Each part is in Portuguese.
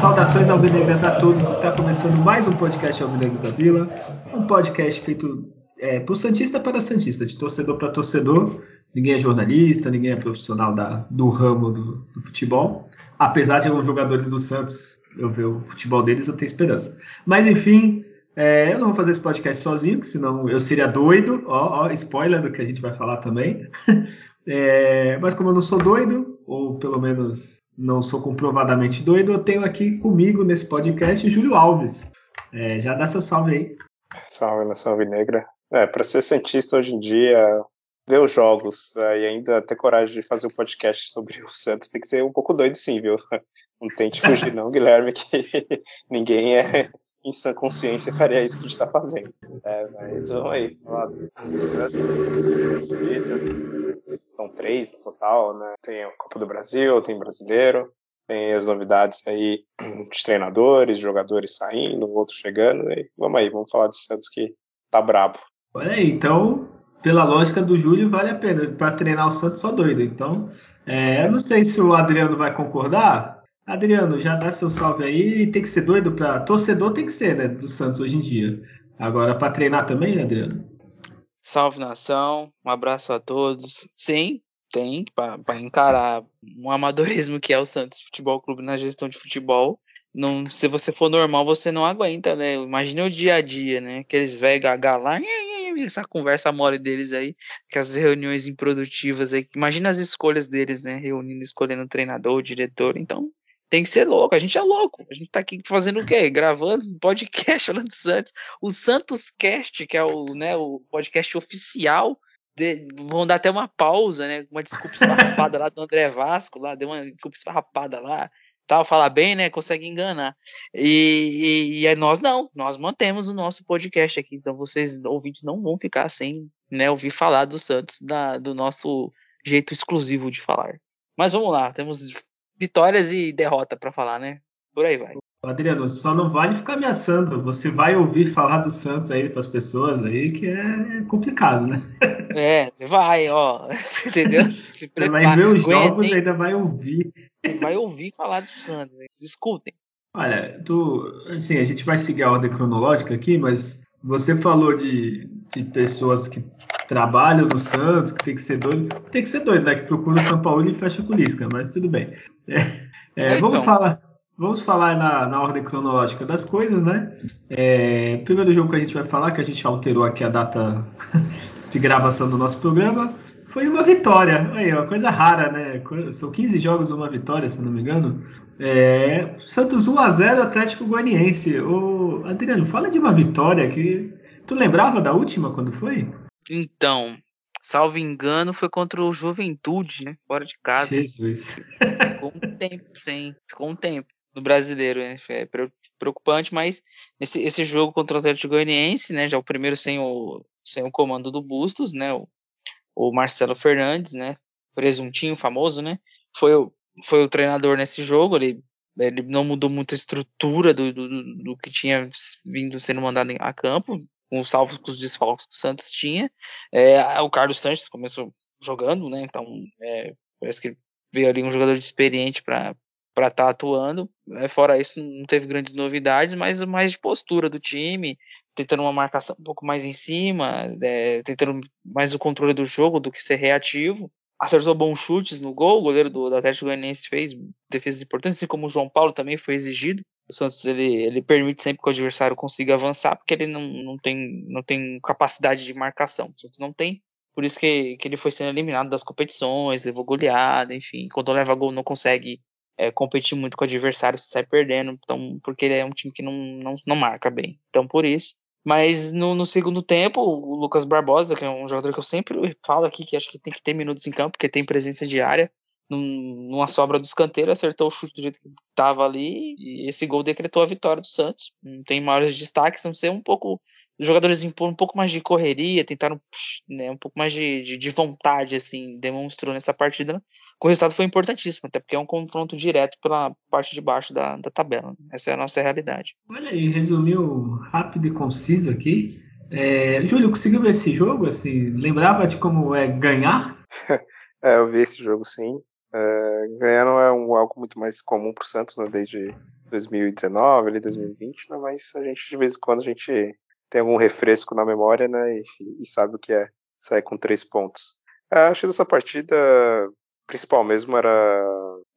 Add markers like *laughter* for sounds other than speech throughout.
Saudações alvinegras a todos. Está começando mais um podcast Alvinegros da Vila. Um podcast feito é, por Santista para Santista, de torcedor para torcedor. Ninguém é jornalista, ninguém é profissional da, do ramo do, do futebol. Apesar de alguns jogadores do Santos eu ver o futebol deles, eu tenho esperança. Mas enfim, é, eu não vou fazer esse podcast sozinho, senão eu seria doido. Ó, ó spoiler do que a gente vai falar também. *laughs* É, mas como eu não sou doido, ou pelo menos não sou comprovadamente doido, eu tenho aqui comigo nesse podcast Júlio Alves. É, já dá seu salve aí. Salve, nação negra. É, para ser cientista hoje em dia, ver os jogos é, e ainda ter coragem de fazer um podcast sobre o Santos tem que ser um pouco doido sim, viu? *laughs* Não tente fugir não, Guilherme, que *laughs* ninguém é *laughs* em sã consciência faria isso que a gente está fazendo. É, mas vamos aí, são três no total, né? Tem a Copa do Brasil, tem brasileiro, tem as novidades aí *clears throat* de treinadores, jogadores saindo, outros chegando, e vamos aí, vamos falar de Santos que tá brabo. Olha aí, então, pela lógica do Júlio, vale a pena. Para treinar o Santos, só doido. Então, é, eu não sei se o Adriano vai concordar. Adriano, já dá seu salve aí. Tem que ser doido para torcedor, tem que ser, né? Do Santos hoje em dia. Agora, para treinar também, Adriano? Salve nação, um abraço a todos. Sim, tem para encarar um amadorismo que é o Santos Futebol Clube na gestão de futebol. Não, se você for normal, você não aguenta, né? Imagina o dia a dia, né? Aqueles velhos lá, essa conversa mole deles aí, aquelas reuniões improdutivas aí. Imagina as escolhas deles, né? Reunindo, escolhendo treinador, diretor. Então, tem que ser louco. A gente é louco. A gente tá aqui fazendo o quê? Gravando podcast *laughs* falando do Santos. O Santos Cast, que é o, né, o podcast oficial. De, vão dar até uma pausa, né? Uma desculpa esfarrapada lá do André Vasco, lá, deu uma desculpa esfarrapada lá. Tal, fala bem, né? Consegue enganar. E, e, e nós não, nós mantemos o nosso podcast aqui. Então vocês, ouvintes, não vão ficar sem né, ouvir falar do Santos, da, do nosso jeito exclusivo de falar. Mas vamos lá, temos vitórias e derrota para falar, né? Por aí vai. Adriano, só não vale ficar ameaçando. Você vai ouvir falar do Santos aí para as pessoas aí, que é complicado, né? *laughs* É, você vai, ó. *laughs* Entendeu? Você vai ver os jogos e ainda vai ouvir. Você vai ouvir falar do Santos. Escutem. Olha, tu, assim, a gente vai seguir a ordem cronológica aqui, mas você falou de, de pessoas que trabalham no Santos, que tem que ser doido. Tem que ser doido, né? Que procura o São Paulo e fecha com Lisca, mas tudo bem. É, é, então. Vamos falar. Vamos falar na, na, ordem cronológica das coisas, né? É, primeiro jogo que a gente vai falar, que a gente alterou aqui a data *laughs* de gravação do nosso programa, foi uma vitória. Aí, uma coisa rara, né? São 15 jogos, uma vitória, se não me engano. É, Santos 1x0 Atlético Goianiense. Ô, Adriano, fala de uma vitória que. Tu lembrava da última quando foi? Então, salvo engano, foi contra o Juventude, né? Fora de casa. Jesus. Ficou um tempo sem. Ficou um tempo brasileiro, né? É preocupante, mas esse, esse jogo contra o Atlético Goianiense, né? Já o primeiro sem o, sem o comando do Bustos, né? O, o Marcelo Fernandes, né? Presuntinho famoso, né? Foi, o, foi o treinador nesse jogo, ele, ele não mudou muito a estrutura do, do, do que tinha vindo sendo mandado a campo, com os salvos com os desfalques que o Santos tinha. É, o Carlos Sanches começou jogando, né? Então é, parece que veio ali um jogador experiente para para estar tá atuando. É, fora isso, não teve grandes novidades, mas mais de postura do time, tentando uma marcação um pouco mais em cima, é, tentando mais o controle do jogo do que ser reativo. Acertou bons chutes no gol, o goleiro do, do Atlético Goianiense fez defesas importantes, assim como o João Paulo também foi exigido. O Santos ele, ele permite sempre que o adversário consiga avançar, porque ele não, não, tem, não tem capacidade de marcação. O Santos não tem. Por isso que, que ele foi sendo eliminado das competições, levou goleada, enfim. Quando leva gol, não consegue é, competir muito com o adversário, sai perdendo. Então, porque ele é um time que não, não, não marca bem. Então, por isso. Mas no, no, segundo tempo, o Lucas Barbosa, que é um jogador que eu sempre falo aqui, que acho que tem que ter minutos em campo, porque tem presença diária, num, numa sobra do escanteio, acertou o chute do jeito que estava ali, e esse gol decretou a vitória do Santos. Não tem maiores destaques, não ser um pouco. Os jogadores impõem um pouco mais de correria, tentaram né, um pouco mais de, de, de, vontade, assim, demonstrou nessa partida. O resultado foi importantíssimo, até porque é um confronto direto pela parte de baixo da, da tabela. Essa é a nossa realidade. Olha aí, resumiu rápido e conciso aqui. É, Júlio, conseguiu ver esse jogo? Assim, lembrava de como é ganhar? *laughs* é, eu vi esse jogo sim. É, ganhar não é um, algo muito mais comum para o Santos, né, desde 2019, ali 2020, né, mas a gente de vez em quando a gente tem algum refresco na memória, né, e, e sabe o que é sair com três pontos. É, acho que dessa partida principal mesmo era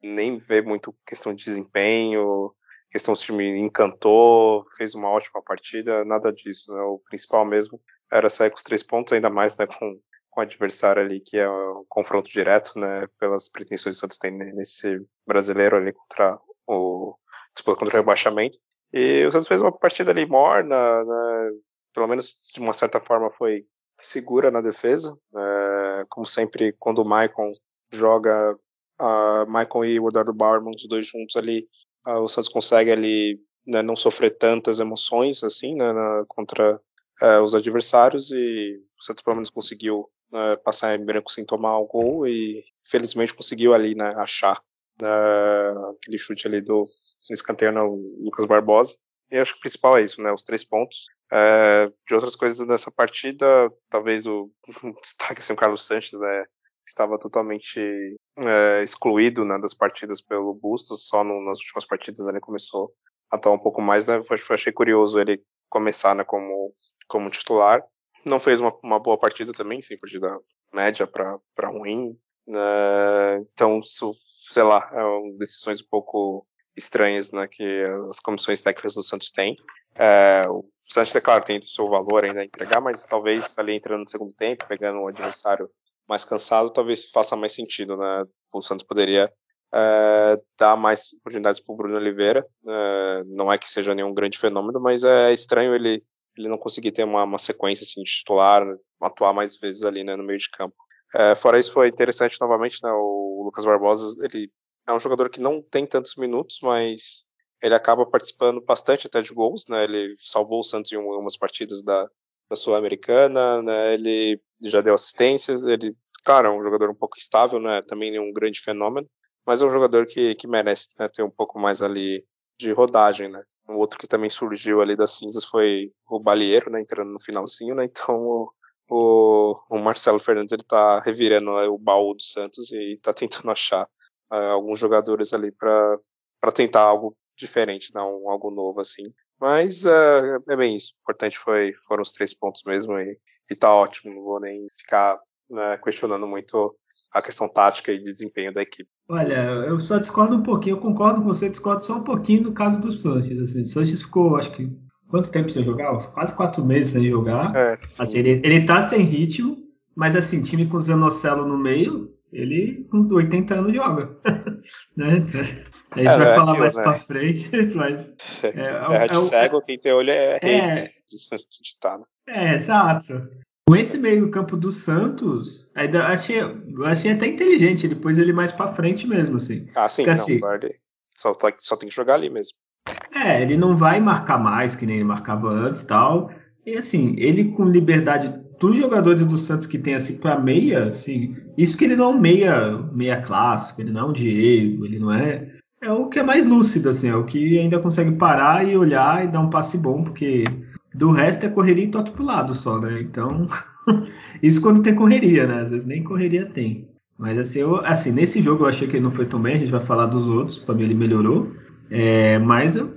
nem ver muito questão de desempenho, questão se o time encantou, fez uma ótima partida, nada disso. Né? O principal mesmo era sair com os três pontos, ainda mais né, com, com o adversário ali, que é um confronto direto, né, pelas pretensões que o Santos tem nesse brasileiro ali contra o disputa contra o rebaixamento. E o Santos fez uma partida ali morna, né, pelo menos de uma certa forma foi segura na defesa. É, como sempre, quando o Maicon joga, a Maicon e o Eduardo Bauerman, os dois juntos ali, uh, o Santos consegue ali né, não sofrer tantas emoções assim né, na, contra uh, os adversários e o Santos pelo menos conseguiu uh, passar em branco sem tomar o gol e felizmente conseguiu ali né, achar aquele chute ali do escanteio no Lucas Barbosa e acho que o principal é isso, né? Os três pontos. É, de outras coisas dessa partida, talvez o *laughs* destaque assim, o Carlos Sanches, né? Estava totalmente é, excluído né, das partidas pelo Bustos, só no, nas últimas partidas ele começou a atuar um pouco mais, né, eu achei curioso ele começar né, como, como titular. Não fez uma, uma boa partida também, sim, partida média para ruim. Né, então, isso, sei lá, é decisões um pouco estranhas né, que as comissões técnicas do Santos têm. É, o Santos, é claro, tem o seu valor ainda a entregar, mas talvez ali entrando no segundo tempo, pegando um adversário mais cansado, talvez faça mais sentido, né? O Santos poderia é, dar mais oportunidades para o Bruno Oliveira. É, não é que seja nenhum grande fenômeno, mas é estranho ele, ele não conseguir ter uma, uma sequência assim, de titular, atuar mais vezes ali né, no meio de campo. É, fora isso, foi interessante novamente, né, o Lucas Barbosa, ele é um jogador que não tem tantos minutos, mas ele acaba participando bastante até de gols, né, ele salvou o Santos em algumas partidas da, da Sul-Americana, né, ele já deu assistências, ele, claro, é um jogador um pouco estável, né? Também é um grande fenômeno, mas é um jogador que, que merece né, ter um pouco mais ali de rodagem, né? Um outro que também surgiu ali das cinzas foi o Balieiro, né? Entrando no finalzinho, né? Então o, o, o Marcelo Fernandes ele tá revirando né, o baú do Santos e tá tentando *laughs* achar uh, alguns jogadores ali para tentar algo diferente, dar um, algo novo assim. Mas uh, é bem isso. O importante foi, foram os três pontos mesmo e, e tá ótimo. Não vou nem ficar né, questionando muito a questão tática e de desempenho da equipe. Olha, eu só discordo um pouquinho. Eu concordo com você, discordo só um pouquinho no caso do Sanches. Assim, o Sanches ficou, acho que, quanto tempo sem jogar? Quase quatro meses sem jogar. É, assim, ele, ele tá sem ritmo, mas assim, time com o Zanocelo no meio, ele com 80 anos joga. *laughs* né? A gente é, vai é falar aquilo, mais né? pra frente, *laughs* mas. É, *laughs* é, de é cego, quem tem olho é. É, ditado. é, exato. Com esse meio campo do Santos, ainda achei, achei até inteligente. Depois ele mais pra frente mesmo, assim. Ah, sim, Porque, não, assim, guarde. Só, só tem que jogar ali mesmo. É, ele não vai marcar mais que nem ele marcava antes tal. E assim, ele com liberdade dos jogadores do Santos que tem assim para meia, assim, isso que ele não é um meia, meia clássico, ele não é um Diego, ele não é é o que é mais lúcido, assim, é o que ainda consegue parar e olhar e dar um passe bom, porque do resto é correria e toque pro lado só, né? Então, *laughs* isso quando tem correria, né? Às vezes nem correria tem. Mas assim, eu, assim, nesse jogo eu achei que ele não foi tão bem, a gente vai falar dos outros, pra mim ele melhorou. É, mas eu,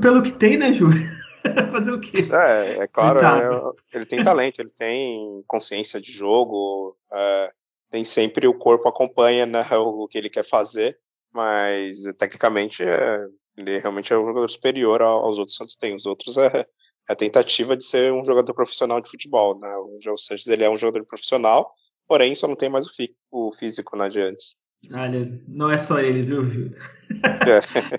pelo que tem, né, Ju? *laughs* Fazer o quê? É, é claro, é, ele tem talento, ele tem consciência de jogo, é, tem sempre o corpo acompanha né, *laughs* o, que ele quer fazer mas tecnicamente é, ele realmente é um jogador superior aos outros Santos tem. Os outros é, é a tentativa de ser um jogador profissional de futebol, né? O João Sanches ele é um jogador profissional, porém só não tem mais o, o físico né, de antes. Olha, não é só ele, viu, Júlio?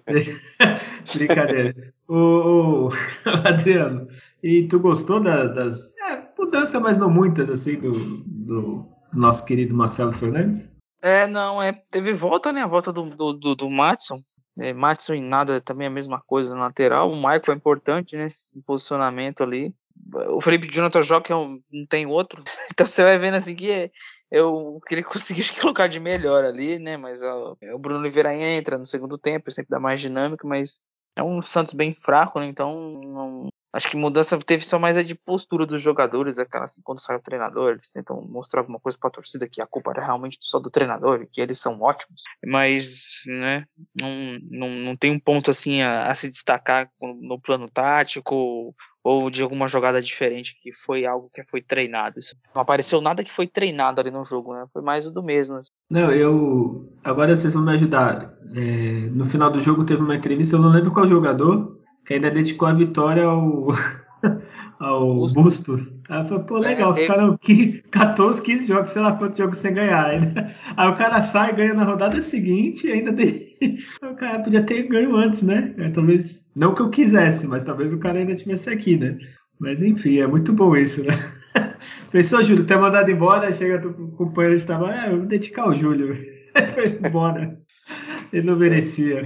É. *laughs* Brincadeira. O, *laughs* o, Adriano, e tu gostou da, das é, mudanças, mas não muitas, assim, do, do nosso querido Marcelo Fernandes? É, não, é, teve volta, né? A volta do, do, do, do Matson. É, Matson em nada também é a mesma coisa no lateral. O Michael é importante, né? Esse posicionamento ali. O Felipe Jonathan joga que é não tem outro. *laughs* Então você vai vendo assim que é, eu queria *laughs* conseguir colocar de melhor ali, né? Mas ó, o Bruno Oliveira entra no segundo tempo, sempre dá mais dinâmica, mas é um Santos bem fraco, né? Então não, Acho que mudança teve só mais a de postura dos jogadores, aquela assim, quando sai o treinador, eles tentam mostrar alguma coisa para a torcida que a culpa era realmente só do treinador, que eles são ótimos. Mas, né, não, não, não tem um ponto assim a, a se destacar no plano tático ou de alguma jogada diferente que foi algo que foi treinado. Isso não apareceu nada que foi treinado ali no jogo, né? Foi mais o do mesmo. Assim. Não, eu. Agora vocês vão me ajudar. É, no final do jogo teve uma entrevista, eu não lembro qual jogador, que ainda dedicou a vitória ao, *laughs* ao Bustos. Bustos. Aí falei, pô, legal, é, ficaram 14, 15 *laughs* jogos, sei lá quantos jogos sem ganhar. *laughs* Aí o cara sai, ganha na rodada seguinte e ainda tem. *laughs* O cara podia ter ganho antes, né? É, talvez, não que eu quisesse, mas talvez o cara ainda tivesse aqui, né? Mas enfim, é muito bom isso, né? Pensou, Júlio, ter mandado embora, chega o companheiro de trabalho, ah, eu vou dedicar o Júlio. Foi embora. Ele não merecia.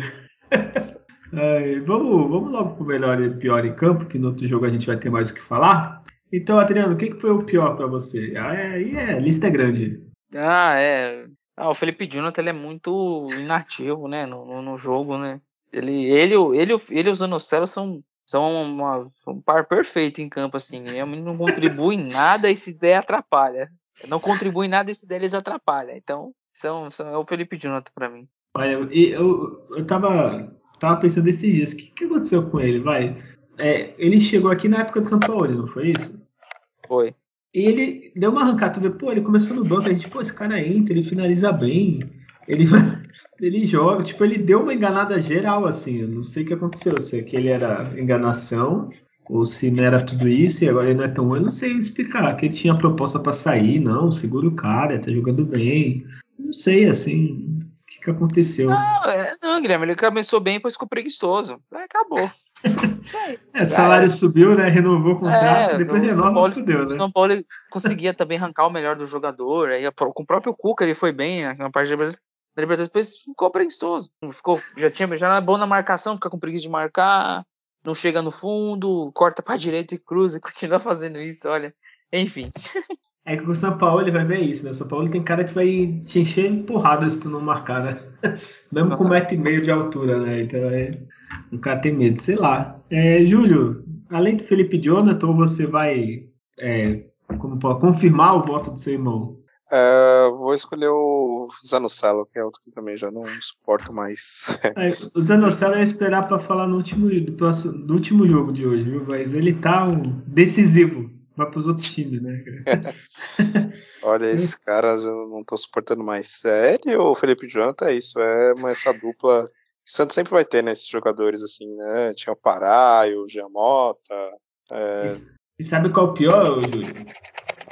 É, vamos, vamos logo pro melhor e pior em campo, que no outro jogo a gente vai ter mais o que falar. Então, Adriano, o que, que foi o pior para você? Ah, é, é, a lista é grande. Ah, é. Ah, o Felipe Jonathan ele é muito inativo, né, no, no, no jogo, né? Ele, ele, ele, ele e o Zanocelo são, são uma, um par perfeito em campo, assim. Ele não contribui em nada e se der atrapalha. Não contribui em nada e se der eles atrapalha. Então, são, são, é o Felipe Jonathan para mim. Olha, eu, eu, eu tava Tava pensando esses dias, o que, que aconteceu com ele? Vai. É, ele chegou aqui na época do São Paulo, não foi isso? Foi. E ele deu uma arrancada, tu vê, pô, ele começou no banco, a gente, pô, esse cara entra, ele finaliza bem, ele, *laughs* ele joga, tipo, ele deu uma enganada geral, assim, eu não sei o que aconteceu, se aquele era enganação, ou se não era tudo isso, e agora ele não é tão bom, eu não sei explicar, que ele tinha proposta para sair, não, segura o cara, tá jogando bem, não sei, assim, que aconteceu? Não, é, não, Guilherme, ele começou bem, depois ficou preguiçoso. Aí acabou. *laughs* é, salário é. subiu, né? Renovou o contrato, é, depois renova, Paulo, fudeu, né? O São Paulo conseguia também arrancar o melhor do jogador. Aí, com o próprio Cuca ele foi bem né, na parte da Libertadores, depois ficou preguiçoso. Ficou, já, tinha, já não é bom na marcação, fica com preguiça de marcar, não chega no fundo, corta pra direita e cruza e *laughs* continua fazendo isso, olha. Enfim. É que o São Paulo ele vai ver isso, né? O São Paulo tem cara que vai te encher porrada se tu não marcar, né? *laughs* Mesmo com um metro e meio de altura, né? Então é... o cara tem medo, sei lá. É, Júlio, além do Felipe Jonathan, você vai é, como pode, confirmar o voto do seu irmão? Uh, vou escolher o Zanocelo, que é outro que também já não suporto mais. *laughs* É, o Zanocelo é esperar para falar no último, do, próximo, do último jogo de hoje, viu? Mas ele tá um decisivo vai para os outros times, né? *laughs* Olha, esse *laughs* cara eu não tô suportando mais. Sério, o Felipe Jonathan é isso, é uma, essa dupla. O Santos sempre vai ter, né, esses jogadores assim, né? Tinha o Pará, o Giamota. É... E, sabe qual é o pior, Júlio?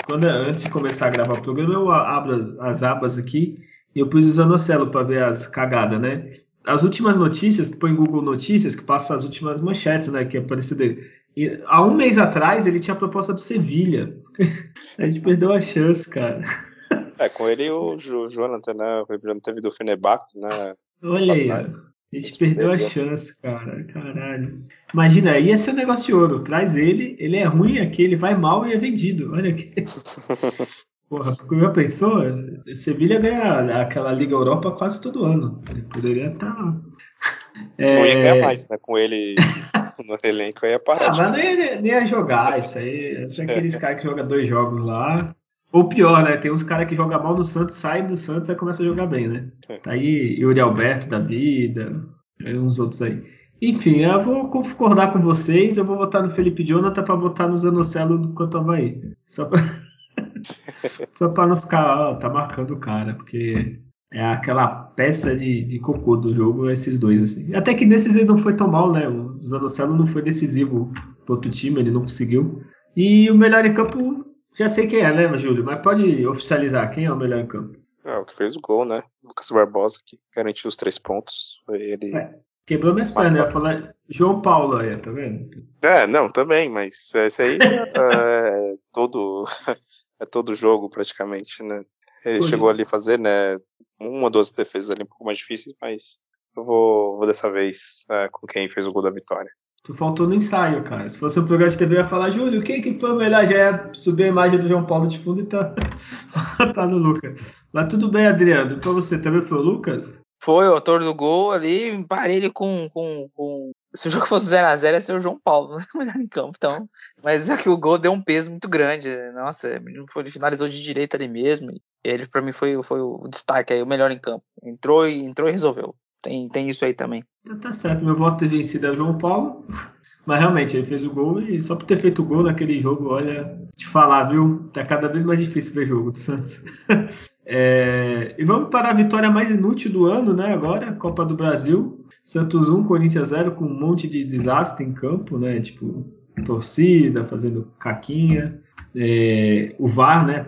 Quando, antes de começar a gravar o programa, eu abro as abas aqui e eu pus o Zanocelo para ver as cagadas, né? As últimas notícias, tu põe Google Notícias, que passa as últimas manchetes, né? Que apareceu dele. E, há um mês atrás ele tinha a proposta do Sevilha. *laughs* a gente perdeu a chance, cara. É, com ele o Jonathan, né? O Jonathan teve do Fenerbahçe, né? Olha aí, a gente perdeu a chance, cara. Caralho. Imagina, ia ser um negócio de ouro. Traz ele, ele é ruim aqui, ele vai mal e é vendido. Olha aqui. *laughs* Porra, porque já pensou? Sevilha ganha aquela Liga Europa quase todo ano. Ele poderia estar. Tá... É... Não ia ganhar mais, né? Com ele *laughs* *laughs* no elenco, ia parar. Ah, mas nem ia, nem ia jogar *laughs* isso aí. São aqueles caras que jogam dois jogos lá. Ou pior, né? Tem uns caras que jogam mal no Santos, saem do Santos e começam a jogar bem, né? É. Tá aí Yuri Alberto da vida, uns outros aí. Enfim, eu vou concordar com vocês. Eu vou votar no Felipe Jonathan para votar no Zanocelo Quanto Havaí. Só pra, *laughs* Só pra não ficar, ó, tá marcando o cara, porque é aquela peça de, de cocô do jogo, esses dois, assim. Até que nesses ele não foi tão mal, né? O Zanocelo não foi decisivo pro outro time, ele não conseguiu. E o melhor em campo, já sei quem é, né, Júlio? Mas pode oficializar quem é o melhor em campo. É, o que fez o gol, né? Lucas Barbosa, que garantiu os três pontos. Ele. É, quebrou minhas pernas, eu ia falar João Paulo aí, tá vendo? É, não, também, mas esse aí *laughs* é todo, *laughs* é todo jogo praticamente, né? Ele chegou ali a fazer, né? uma ou duas defesas ali um pouco mais difíceis, mas eu vou, vou dessa vez é, com quem fez o gol da vitória. Tu faltou no ensaio, cara. Se fosse um programa de TV, eu ia falar, Júlio, quem que foi o melhor? Já ia subir a imagem do João Paulo de fundo e tá, *laughs* tá no Lucas. Mas tudo bem, Adriano. Pra você também foi o Lucas? Foi o autor do gol ali, parelho com, com, com... Se o jogo fosse 0x0, ia ser o João Paulo, né? *laughs* melhor em campo. Então, mas é que o gol deu um peso muito grande. Nossa, ele finalizou de direita ali mesmo. E ele, para mim, foi, foi o destaque aí, o melhor em campo. Entrou e, entrou e resolveu. Tem, tem isso aí também. Tá, tá certo, meu voto ter vencido é o João Paulo. Mas realmente, ele fez o gol e só por ter feito o gol naquele jogo, olha, te falar, viu? Tá cada vez mais difícil ver jogo do Santos. *laughs* é, e vamos para a vitória mais inútil do ano, né? Agora, Copa do Brasil. Santos 1, Corinthians 0, com um monte de desastre em campo, né? Tipo, torcida fazendo caquinha. É, o VAR, né?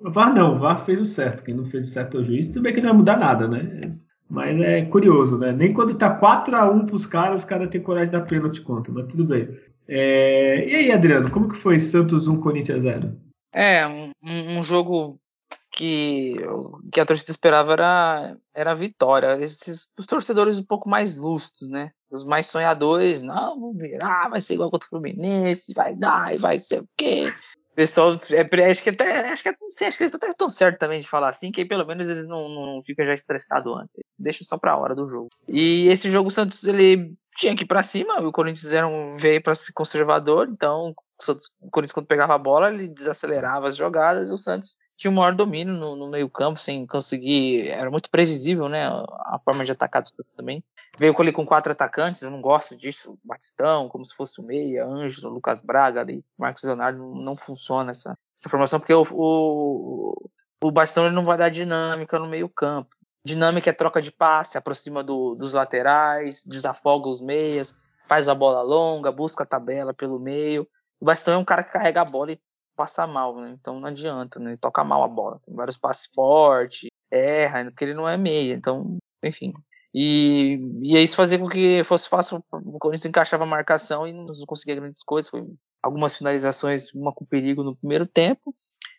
O VAR não, o VAR fez o certo. Quem não fez o certo é o juiz. Tudo bem que não vai mudar nada, né? Mas é curioso, né? Nem quando tá 4x1 pros caras, os caras têm coragem de dar pênalti contra, mas tudo bem. É... E aí, Adriano, como que foi Santos 1, Corinthians 0? É, um, um jogo que, que a torcida esperava era, era a vitória. Esses, os torcedores um pouco mais lustros, né? Os mais sonhadores, não, vamos virar, vai ser igual contra o Fluminense, vai dar e vai ser o quê? Pessoal, é, acho que até, acho que, não sei, acho que eles até estão certo também de falar assim, que aí pelo menos eles não, não ficam já estressados antes, deixam só pra hora do jogo. E esse jogo o Santos, ele tinha que ir pra cima, o Corinthians era um, veio pra ser conservador, então o Corinthians quando pegava a bola, ele desacelerava as jogadas, e o Santos tinha o maior domínio no, no meio campo, sem conseguir, era muito previsível, né, a forma de atacar também. Veio ele com quatro atacantes, eu não gosto disso, Batistão, como se fosse o Meia, Ângelo, Lucas Braga, ali, Marcos Leonardo, não, não funciona essa, essa formação, porque o, o, o Batistão ele não vai dar dinâmica no meio campo. Dinâmica é troca de passe, aproxima do, dos laterais, desafoga os meias, faz a bola longa, busca a tabela pelo meio. O Bastão é um cara que carrega a bola e passa mal, né? Então não adianta, né? Ele toca mal a bola. Tem vários passes fortes, erra, porque ele não é meia. Então, enfim. E, e isso fazia com que fosse fácil. O Corinthians encaixava a marcação e não conseguia grandes coisas. Foi algumas finalizações, uma com perigo no primeiro tempo.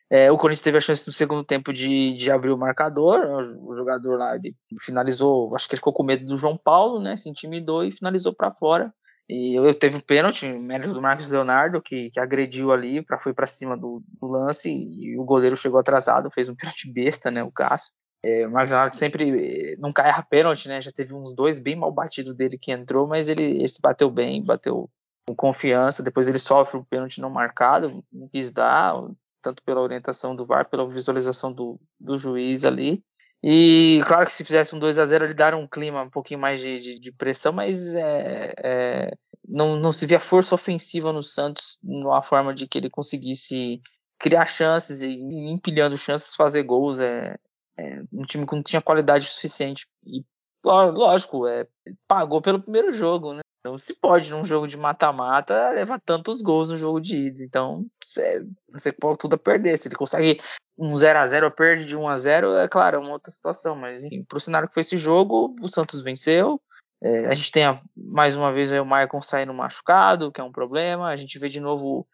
É, o Corinthians teve a chance no segundo tempo de, de abrir o marcador. O, jogador lá finalizou, acho que ele ficou com medo do João Paulo, né? Se intimidou e finalizou para fora. E eu, eu teve um pênalti, mérito do Marcos Leonardo, que, que agrediu ali, pra, foi para cima do, do, lance e o goleiro chegou atrasado, fez um pênalti besta, né, o Cássio. É, o Marcos Leonardo sempre eh, nunca erra pênalti, né, já teve uns dois bem mal batidos dele que entrou, mas ele esse bateu bem, bateu com confiança, depois ele sofre um pênalti não marcado, não quis dar, tanto pela orientação do VAR, pela visualização do, do juiz ali. E claro que se fizesse um 2 a 0 ele daria um clima um pouquinho mais de, de, de pressão, mas é, é, não, não se via força ofensiva no Santos numa forma de que ele conseguisse criar chances e empilhando chances fazer gols. É, é um time que não tinha qualidade suficiente. E lógico, é, pagou pelo primeiro jogo, né? Não se pode, num jogo de mata-mata, levar tantos gols no jogo de ida. Então, você, pode tudo a perder. Se ele consegue um 0 a 0 perde de 1 a 0 é claro, é uma outra situação. Mas, enfim, pro cenário que foi esse jogo, o Santos venceu. É, a gente tem a, mais uma vez o Maicon saindo machucado, que é um problema. A gente vê de novo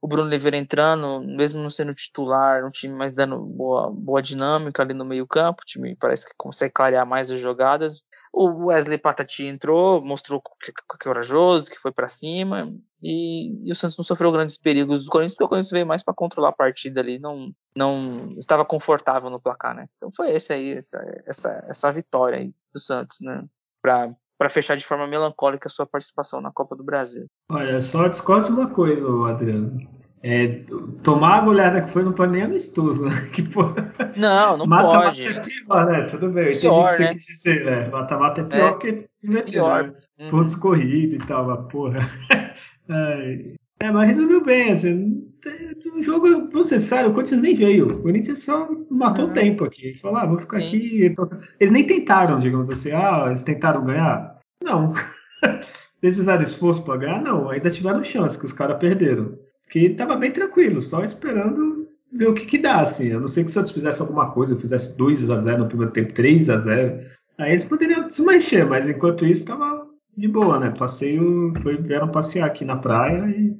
o Bruno Oliveira entrando, mesmo não sendo titular, um time mais dando boa, boa dinâmica ali no meio campo, o time parece que consegue clarear mais as jogadas. O Wesley Patati entrou, mostrou que, que é corajoso, que foi para cima, e, e, o Santos não sofreu grandes perigos do Corinthians, porque o Corinthians veio mais para controlar a partida ali, não, não estava confortável no placar, né? Então foi esse aí, essa, essa, essa vitória aí do Santos, né? Para para fechar de forma melancólica a sua participação na Copa do Brasil. Olha, só discordo uma coisa, Adriano. É, tomar a goleada que foi não pode nem amistoso, né? *laughs* Que, pô, não, não mata, pode. Mata é pior, né? Tudo bem, eu pior, entendi o que você né? quis dizer, né? Mata-mata é pior é, que se meter, pior. Né? Uhum. Pontos corridos e tal, mas porra. *laughs* é, mas resumiu bem, assim, o jogo, sério, o Corinthians nem veio. O Corinthians só matou o uhum. tempo aqui. Falou, ah, vou ficar Sim. aqui. Eles nem tentaram, digamos assim, ah, eles tentaram ganhar? Não. *laughs* eles fizeram esforço para ganhar? Não, ainda tiveram chance, que os caras perderam que estava bem tranquilo, só esperando ver o que, que dá, assim. A não ser que se eu fizesse alguma coisa, eu fizesse 2 a 0 no primeiro tempo, 3 a 0 aí eles poderiam se mexer, mas enquanto isso estava de boa, né? Passeio, foi, vieram passear aqui na praia e,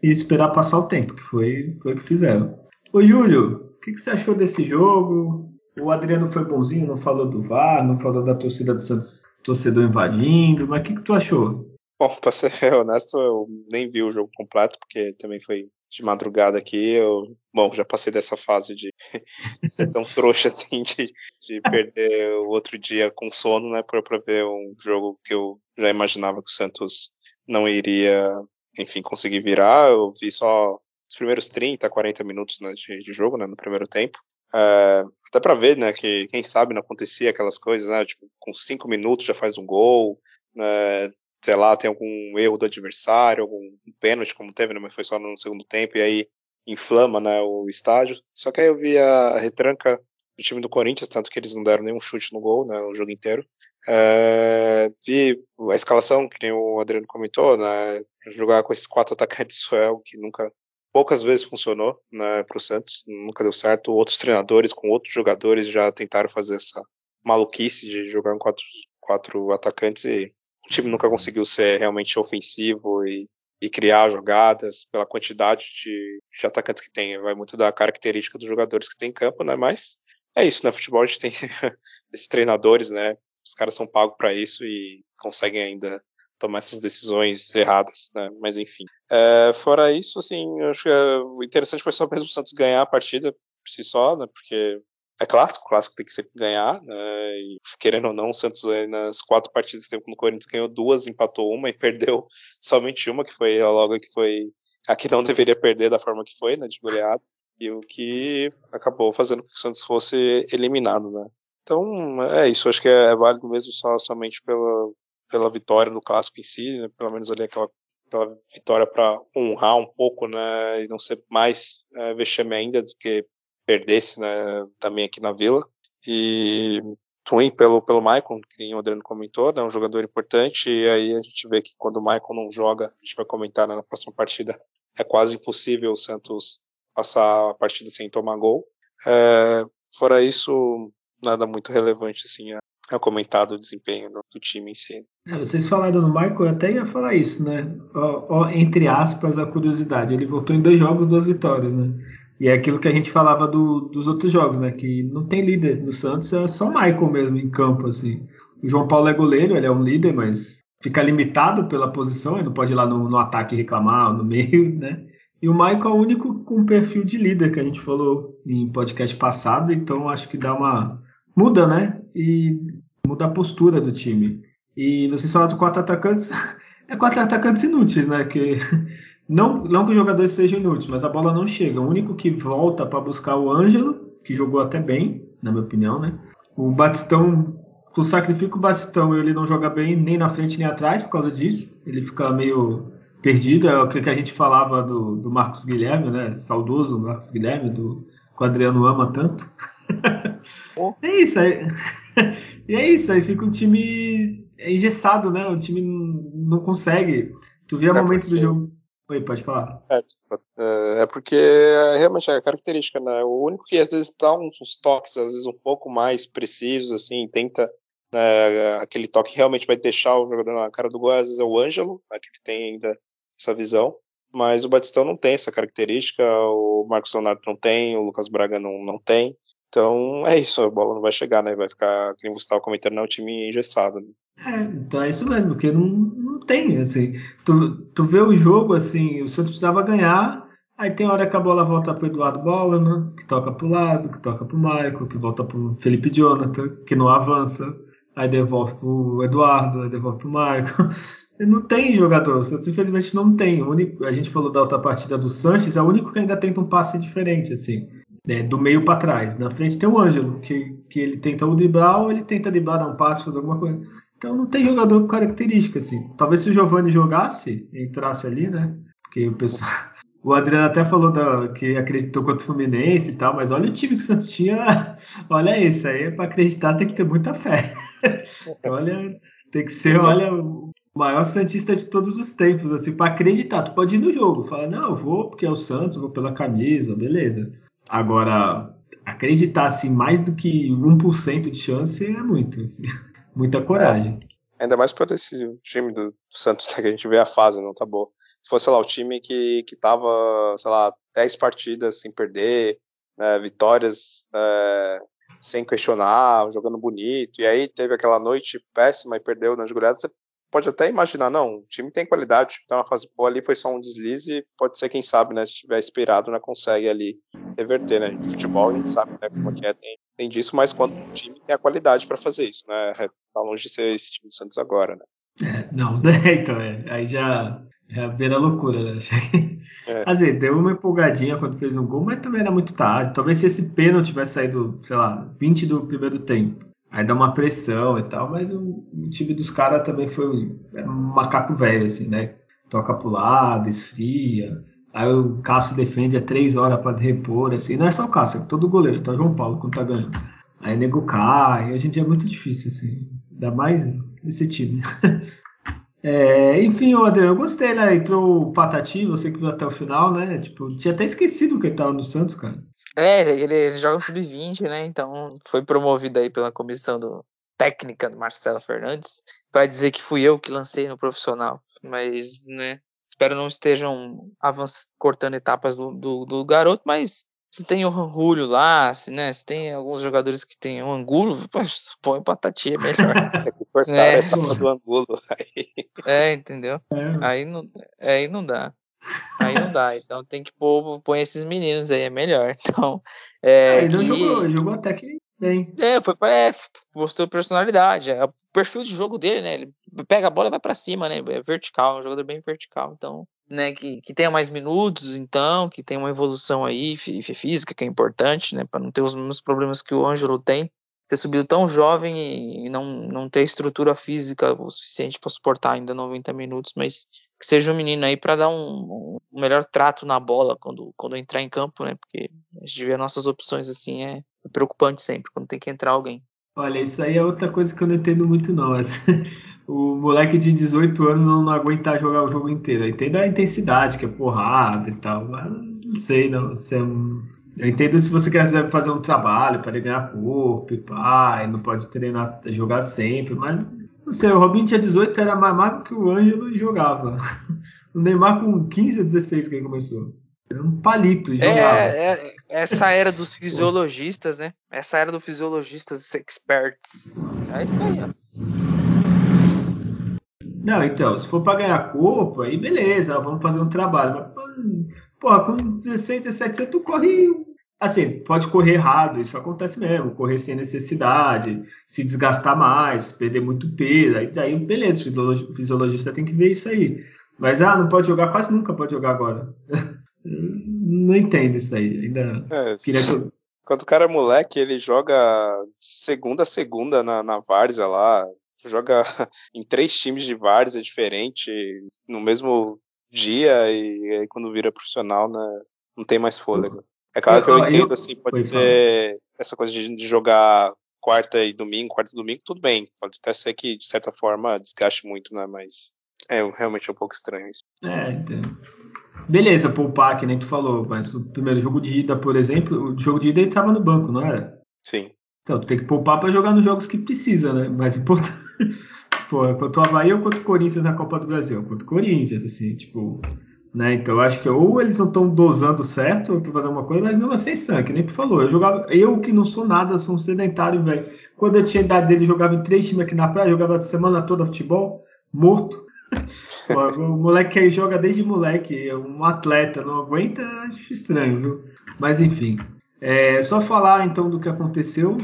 e esperar passar o tempo, que foi, foi o que fizeram. Ô Júlio, o que, que você achou desse jogo? O Adriano foi bonzinho, não falou do VAR, não falou da torcida do Santos, torcedor invadindo, mas o que, que tu achou? Bom, *laughs* pra ser honesto, eu nem vi o jogo completo, porque também foi de madrugada aqui. Eu, bom, já passei dessa fase de *laughs* ser tão trouxa assim, de, de perder o outro dia com sono, né, pra, pra ver um jogo que eu já imaginava que o Santos não iria, enfim, conseguir virar. Eu vi só os primeiros 30, 40 minutos né, de, de, jogo, né, no primeiro tempo. É, até para ver, né, que quem sabe não acontecia aquelas coisas, né, tipo, com cinco minutos já faz um gol, né, sei lá, tem algum erro do adversário, algum pênalti, como teve, né, mas foi só no segundo tempo, e aí inflama, né, o estádio. Só que aí eu vi a retranca do time do Corinthians, tanto que eles não deram nenhum chute no gol, né, o jogo inteiro. É, vi a escalação, que nem o Adriano comentou, né, jogar com esses quatro atacantes *laughs* Suel, que nunca, poucas vezes funcionou né, para o Santos, nunca deu certo. Outros treinadores com outros jogadores já tentaram fazer essa maluquice de jogar com quatro, quatro atacantes e o time nunca conseguiu ser realmente ofensivo e, e criar jogadas pela quantidade de, de, atacantes que tem. Vai muito da característica dos jogadores que tem em campo, né? Mas é isso, né? Futebol a gente tem *laughs* esses treinadores, né? Os caras são pagos para isso e conseguem ainda tomar essas decisões erradas, né? Mas enfim. É, fora isso, assim, acho que é, o interessante foi só mesmo o Santos ganhar a partida por si só, né? Porque é clássico, clássico tem que sempre ganhar, né? E, querendo ou não, o Santos nas quatro partidas que teve com o Corinthians ganhou duas, empatou uma e *laughs* perdeu somente uma, que foi logo que foi a que não deveria perder da forma que foi, né? De goleada. E o que acabou fazendo com que o Santos fosse eliminado, né? Então, é isso. Acho que é válido mesmo só somente pela, pela vitória no clássico em si, né? pelo menos ali aquela, aquela vitória para honrar um pouco, né? E não ser mais é, vexame ainda do que perdesse, né, também aqui na Vila. E ruim pelo, pelo Maicon, que o Adriano comentou, né, um jogador importante, e aí a gente vê que quando o Maicon não joga, a gente vai comentar né, na próxima partida, é quase impossível o Santos passar a partida sem tomar gol. É, fora isso, nada muito relevante assim a, a comentar do desempenho do, do time em si. É, vocês falaram no Michael, eu até ia falar isso, né? Ó, ó, entre aspas, a curiosidade. Ele voltou em dois jogos, duas vitórias, né? E é aquilo que a gente falava do, dos outros jogos, né? Que não tem líder no Santos, é só Michael mesmo em campo, assim. O João Paulo é goleiro, ele é um líder, mas fica limitado pela posição, ele não pode ir lá no, no ataque reclamar, no meio, *laughs* né? E o Michael é o único com perfil de líder que a gente falou em podcast passado, então acho que dá uma. muda, né? E muda a postura do time. E vocês falaram de quatro atacantes, *laughs* é quatro atacantes inúteis, né? Que não, não que os jogadores sejam inúteis, mas a bola não chega. O único que volta para buscar o Ângelo, que jogou até bem, na minha opinião, né? O Batistão, tu sacrifica o Batistão, ele não joga bem nem na frente nem atrás por causa disso. Ele fica meio perdido. É o que a gente falava do, do Marcos Guilherme, né? Saudoso Marcos Guilherme, do que o Adriano ama tanto. Oh. *laughs* É isso aí. *laughs* e é isso aí, fica um time engessado, né? O time não consegue. Tu vê é momentos do jogo. Oi, pode falar. É, é, é porque é realmente é a característica, né? O único que às vezes dá uns, toques, às vezes um pouco mais precisos, assim, tenta né, aquele toque realmente vai deixar o jogador na cara do gol, às vezes é o Ângelo, né, que tem ainda essa visão, mas o Batistão não tem essa característica, o Marcos Leonardo não tem, o Lucas Braga não, não tem. Então é isso, a bola não vai chegar, né? Vai ficar, como você estava comentando, é um time engessado. Né? É, então é isso mesmo, porque não, não tem, assim. Tu, tu vê o jogo, assim, o Santos precisava ganhar, aí tem hora que a bola volta pro Eduardo Bola, que toca pro lado, que toca pro Michael, que volta pro Felipe Jonathan, que não avança, aí devolve pro Eduardo, aí devolve pro Michael. *laughs* Não tem jogador, o Santos infelizmente não tem. Único, a gente falou da outra partida do Sanches, é o único que ainda tenta um passe diferente, assim, né, do meio para trás. Na frente tem o Ângelo, que, que ele tenta o driblar ou ele tenta driblar, dar um passe, fazer alguma coisa. Então não tem jogador com característica, assim. Talvez se o Giovanni jogasse, entrasse ali, né? Porque o pessoal. *laughs* O Adriano até falou da, que acreditou contra o Fluminense e tal, mas olha o time que o Santos tinha. *laughs* Olha isso, aí para acreditar tem que ter muita fé. *laughs* olha, tem que ser, olha, o maior Santista de todos os tempos, assim, para acreditar. Tu pode ir no jogo, falar, não, eu vou porque é o Santos, vou pela camisa, beleza. Agora, acreditar assim, mais do que 1% de chance é muito. Assim. Muita coragem. É, ainda mais para esse time do Santos, né, que a gente vê a fase, não tá boa. Se fosse, sei lá, o time que, que tava, sei lá, 10 partidas sem perder, né, vitórias é, sem questionar, jogando bonito, e aí teve aquela noite péssima e perdeu nas goleadas, você pode até imaginar, não, o time tem qualidade, o time tá numa fase boa ali, foi só um deslize, pode ser, quem sabe, né, se estiver inspirado, né, consegue ali reverter, né, futebol a gente sabe, né, como é que é, tem, tem disso, mas quando o time tem a qualidade para fazer isso, né, é, tá longe de ser esse time do Santos agora, né. É, não, *laughs* então, é, aí já é a beira loucura, né, *laughs* é. Assim, deu uma empolgadinha quando fez um gol, mas também era muito tarde, talvez se esse pênalti tivesse saído, sei lá, 20 do primeiro tempo, Aí dá uma pressão e tal, mas o, o time dos caras também foi é um macaco velho, assim, né? Toca pro lado, esfria. Aí o Cássio defende é três horas para repor, assim. Não é só o Cássio, é todo goleiro, tá João Paulo quando tá ganhando. Aí nego cai, em dia é muito difícil, assim. Ainda mais esse time. *laughs* é, enfim, Adriano, eu gostei, né? Entrou o Patati, você que viu até o final, né? Tipo, tinha até esquecido que ele tava no Santos, cara. É, ele, ele joga sub-20, né? Então foi promovido aí pela comissão do, técnica do Marcelo Fernandes para dizer que fui eu que lancei no profissional. Mas, né? Espero não estejam cortando etapas do, do, do, garoto, mas se tem o Rúlio lá, se, né, se tem alguns jogadores que tem o Angulo, *laughs* põe o Patati, é melhor. *laughs* É que cortar é. a etapa do Angulo. Aí. É, entendeu? É. Aí, não, aí não dá. Aí não dá, então tem que pôr, pôr esses meninos aí, é melhor. *laughs* Então, é. Ah, que... jogou, jogou até que bem. É, foi é, mostrou personalidade. É, o perfil de jogo dele, né? Ele pega a bola e vai para cima, né? É vertical, é um jogador bem vertical, então. Né, que, que tenha mais minutos, então, que tenha uma evolução aí física, que é importante, né, para não ter os mesmos problemas que o Ângelo tem ter subido tão jovem e não, não ter estrutura física o suficiente para suportar ainda 90 minutos, mas que seja um menino aí para dar um, um, melhor trato na bola quando, quando entrar em campo, né? Porque a gente vê nossas opções assim é preocupante sempre quando tem que entrar alguém. Olha, isso aí é outra coisa que eu não entendo muito não. *laughs* O moleque de 18 anos não, não aguentar jogar o jogo inteiro. Eu entendo a intensidade, que é porrada e tal, mas não sei não. Se é um eu entendo se você quer fazer um trabalho para ganhar corpo e pá, e não pode treinar, jogar sempre, mas não sei, o Robinho tinha 18, era mais magro que o Ângelo e jogava. *laughs* O Neymar com 15 ou 16 que ele começou. Era um palito e jogava. É, é, essa era dos fisiologistas, né? Essa era dos fisiologistas experts. É isso aí, ó. Não, então, se for para ganhar corpo, aí beleza, vamos fazer um trabalho. Mas, porra, com 16, 17 anos, tu corre Assim, pode correr errado, isso acontece mesmo, correr sem necessidade, se desgastar mais, perder muito peso, aí daí beleza, o fisiologista tem que ver isso aí. Mas ah, não pode jogar, quase nunca pode jogar agora. *laughs* não entendo isso aí. Ainda é, que... Quando o cara é moleque, ele joga segunda a segunda na, na Várzea lá, joga *laughs* em três times de Várzea diferente no mesmo dia e aí quando vira profissional, né, não tem mais fôlego. É claro que eu entendo, assim, pode ser essa coisa de, jogar quarta e domingo, quarta e domingo, tudo bem. Pode até ser que, de certa forma, desgaste muito, né? Mas é realmente um pouco estranho isso. É, entendo. Beleza, poupar, que nem tu falou, mas o primeiro jogo de ida, por exemplo, o jogo de ida ele tava no banco, não era? Sim. Então, tu tem que poupar para jogar nos jogos que precisa, né? Mais importante. *laughs* Pô, quanto o Havaí ou quanto o Corinthians na Copa do Brasil? Quanto o Corinthians, assim, tipo. Né? Então acho que ou eles não estão dosando certo, ou estão fazendo uma coisa, mas mesmo assim sangue, nem tu falou. Eu jogava, eu que não sou nada, sou um sedentário, velho. Quando eu tinha idade dele, jogava em três times aqui na praia, jogava a semana toda futebol, morto. *laughs* o moleque aí joga desde moleque, é um atleta, não aguenta, acho estranho, viu? Mas enfim. É, só falar então do que aconteceu.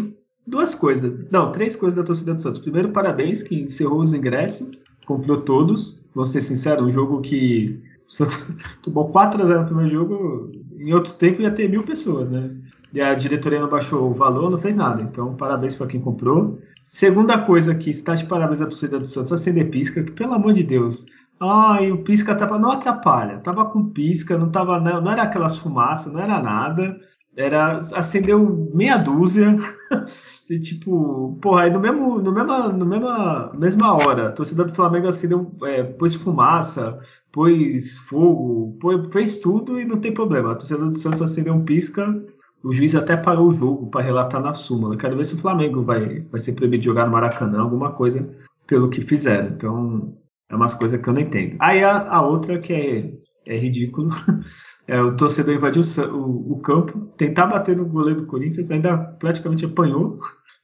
Duas coisas, não, três coisas da torcida do Santos. Primeiro, parabéns, que encerrou os ingressos, comprou todos. Vou ser sincero, um jogo que tomou 4x0 no primeiro jogo, em outros tempos ia ter mil pessoas, né? E a diretoria não baixou o valor, não fez nada. Então, parabéns para quem comprou. Segunda coisa que está de parabéns à torcida do Santos, acender pisca, que pelo amor de Deus. Ai, o pisca tava, não atrapalha. Tava com pisca, não tava não, não era aquelas fumaças, não era nada. Era acendeu meia dúzia. *laughs* e tipo, porra, aí no mesmo no mesma no mesma mesma hora, a torcida do Flamengo acendeu, é, pôs fumaça, pôs fogo, pôs, fez tudo e não tem problema. A torcida do Santos acendeu um pisca, o juiz até parou o jogo para relatar na súmula. Quero ver se o Flamengo vai, vai ser proibido de jogar no Maracanã, alguma coisa pelo que fizeram. Então, é umas coisas que eu não entendo. Aí a, a outra que é, é ridículo. *laughs* É, o torcedor invadiu o, o, campo, tentar bater no goleiro do Corinthians, ainda praticamente apanhou.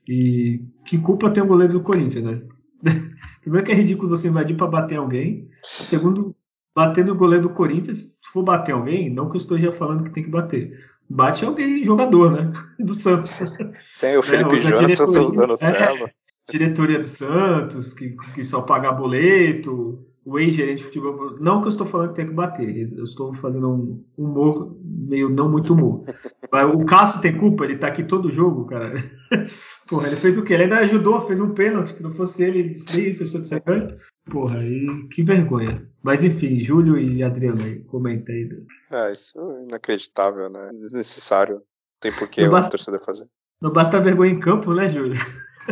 E que culpa tem o goleiro do Corinthians, né? *laughs* Primeiro que é ridículo você invadir para bater alguém. Segundo, bater no goleiro do Corinthians, se for bater alguém, não que eu esteja falando que tem que bater. Bate alguém, jogador, né? *laughs* Do Santos. Tem o Felipe é, Jonathan usando o Celo. É, diretoria do Santos, que, que só paga boleto, o ex-gerente de futebol. Não que eu estou falando que tem que bater, eu estou fazendo um humor meio não muito humor. *laughs* o Cássio tem culpa, ele tá aqui todo jogo, cara. *laughs* Porra, ele fez o quê? Ele ainda ajudou, fez um pênalti, que não fosse ele, ele disse isso, eu estou de Porra, aí que vergonha. Mas enfim, Júlio e Adriano aí, comenta aí. É, isso é inacreditável, né? Desnecessário. Tem por que o basta, torcedor fazer. Não basta vergonha em campo, né, Júlio?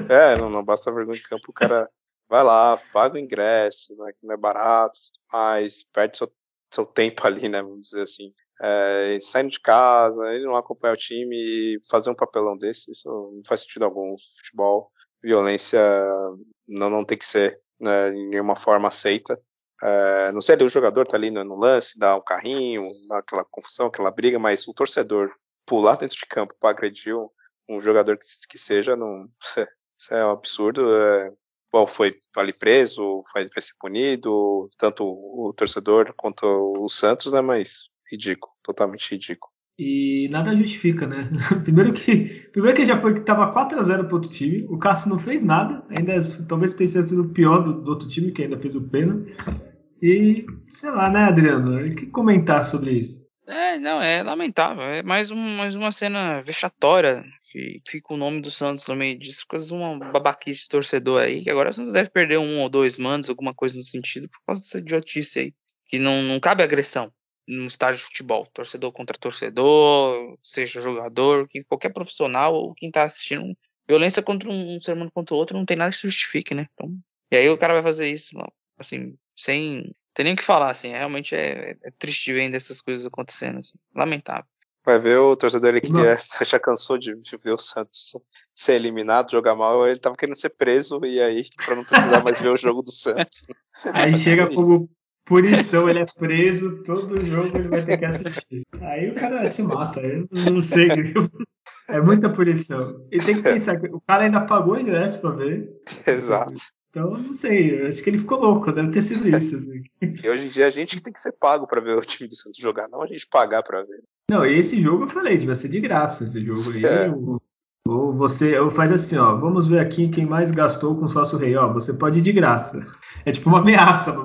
É, não, não basta vergonha em campo, o cara vai lá, paga o ingresso, né, que não é barato, mas perde seu, seu tempo *laughs* ali, né, vamos dizer assim. É, saindo de casa, ele não acompanha o time e fazer um papelão desse, isso não faz sentido algum. Futebol, violência não, não tem que ser né, de nenhuma forma aceita. É, não sei ali o jogador tá ali no, no, lance, dá um carrinho, dá aquela confusão, aquela briga, mas o torcedor pular dentro de campo para agredir um, um jogador que, que, seja, não, *laughs* isso é um absurdo. É, bom, foi ali preso, vai, vai ser punido, tanto o torcedor quanto o Santos, né? Mas ridículo, totalmente ridículo. E nada justifica, né? *laughs* primeiro que primeiro que já foi que tava 4 a 0 pro outro time, o Cássio não fez nada, ainda talvez tenha sido o pior do, do, outro time que ainda fez o pênalti. E sei lá, né, Adriano? O que comentar sobre isso? É, não, é lamentável. É mais, um, mais uma cena vexatória que, fica o nome do Santos no meio disso, coisa uma babaquice de torcedor aí, que agora o Santos deve perder um ou dois mandos, alguma coisa no sentido, por causa dessa idiotice aí. Que não, não cabe agressão no estádio de futebol, torcedor contra torcedor, seja jogador, que qualquer profissional ou quem tá assistindo, violência contra um, um ser humano contra o outro não tem nada que justifique, né? Então, e aí o cara vai fazer isso, assim, sem tem nem o que falar, assim, realmente é, é triste ver ainda essas coisas acontecendo, assim, lamentável. Vai ver o torcedor ele queria, *laughs* já cansou de, de, ver o Santos ser eliminado, jogar mal, ele tava querendo ser preso e aí, pra não precisar mais ver o jogo do Santos. *laughs* Aí chega é como punição, ele é preso, todo jogo ele vai ter que assistir. Aí o cara se mata, eu não sei. *laughs* É muita punição. E tem que pensar que o cara ainda pagou o ingresso pra ver. Exato. Então, não sei, acho que ele ficou louco, deve ter sido isso. Assim. E hoje em dia a gente tem que ser pago para ver o time do Santos jogar, não a gente pagar para ver. Não, esse jogo eu falei, devia ser de graça esse jogo aí. É. Ou você ou faz assim, ó, vamos ver aqui quem mais gastou com sócio rei, ó, você pode ir de graça. É tipo uma ameaça, *laughs*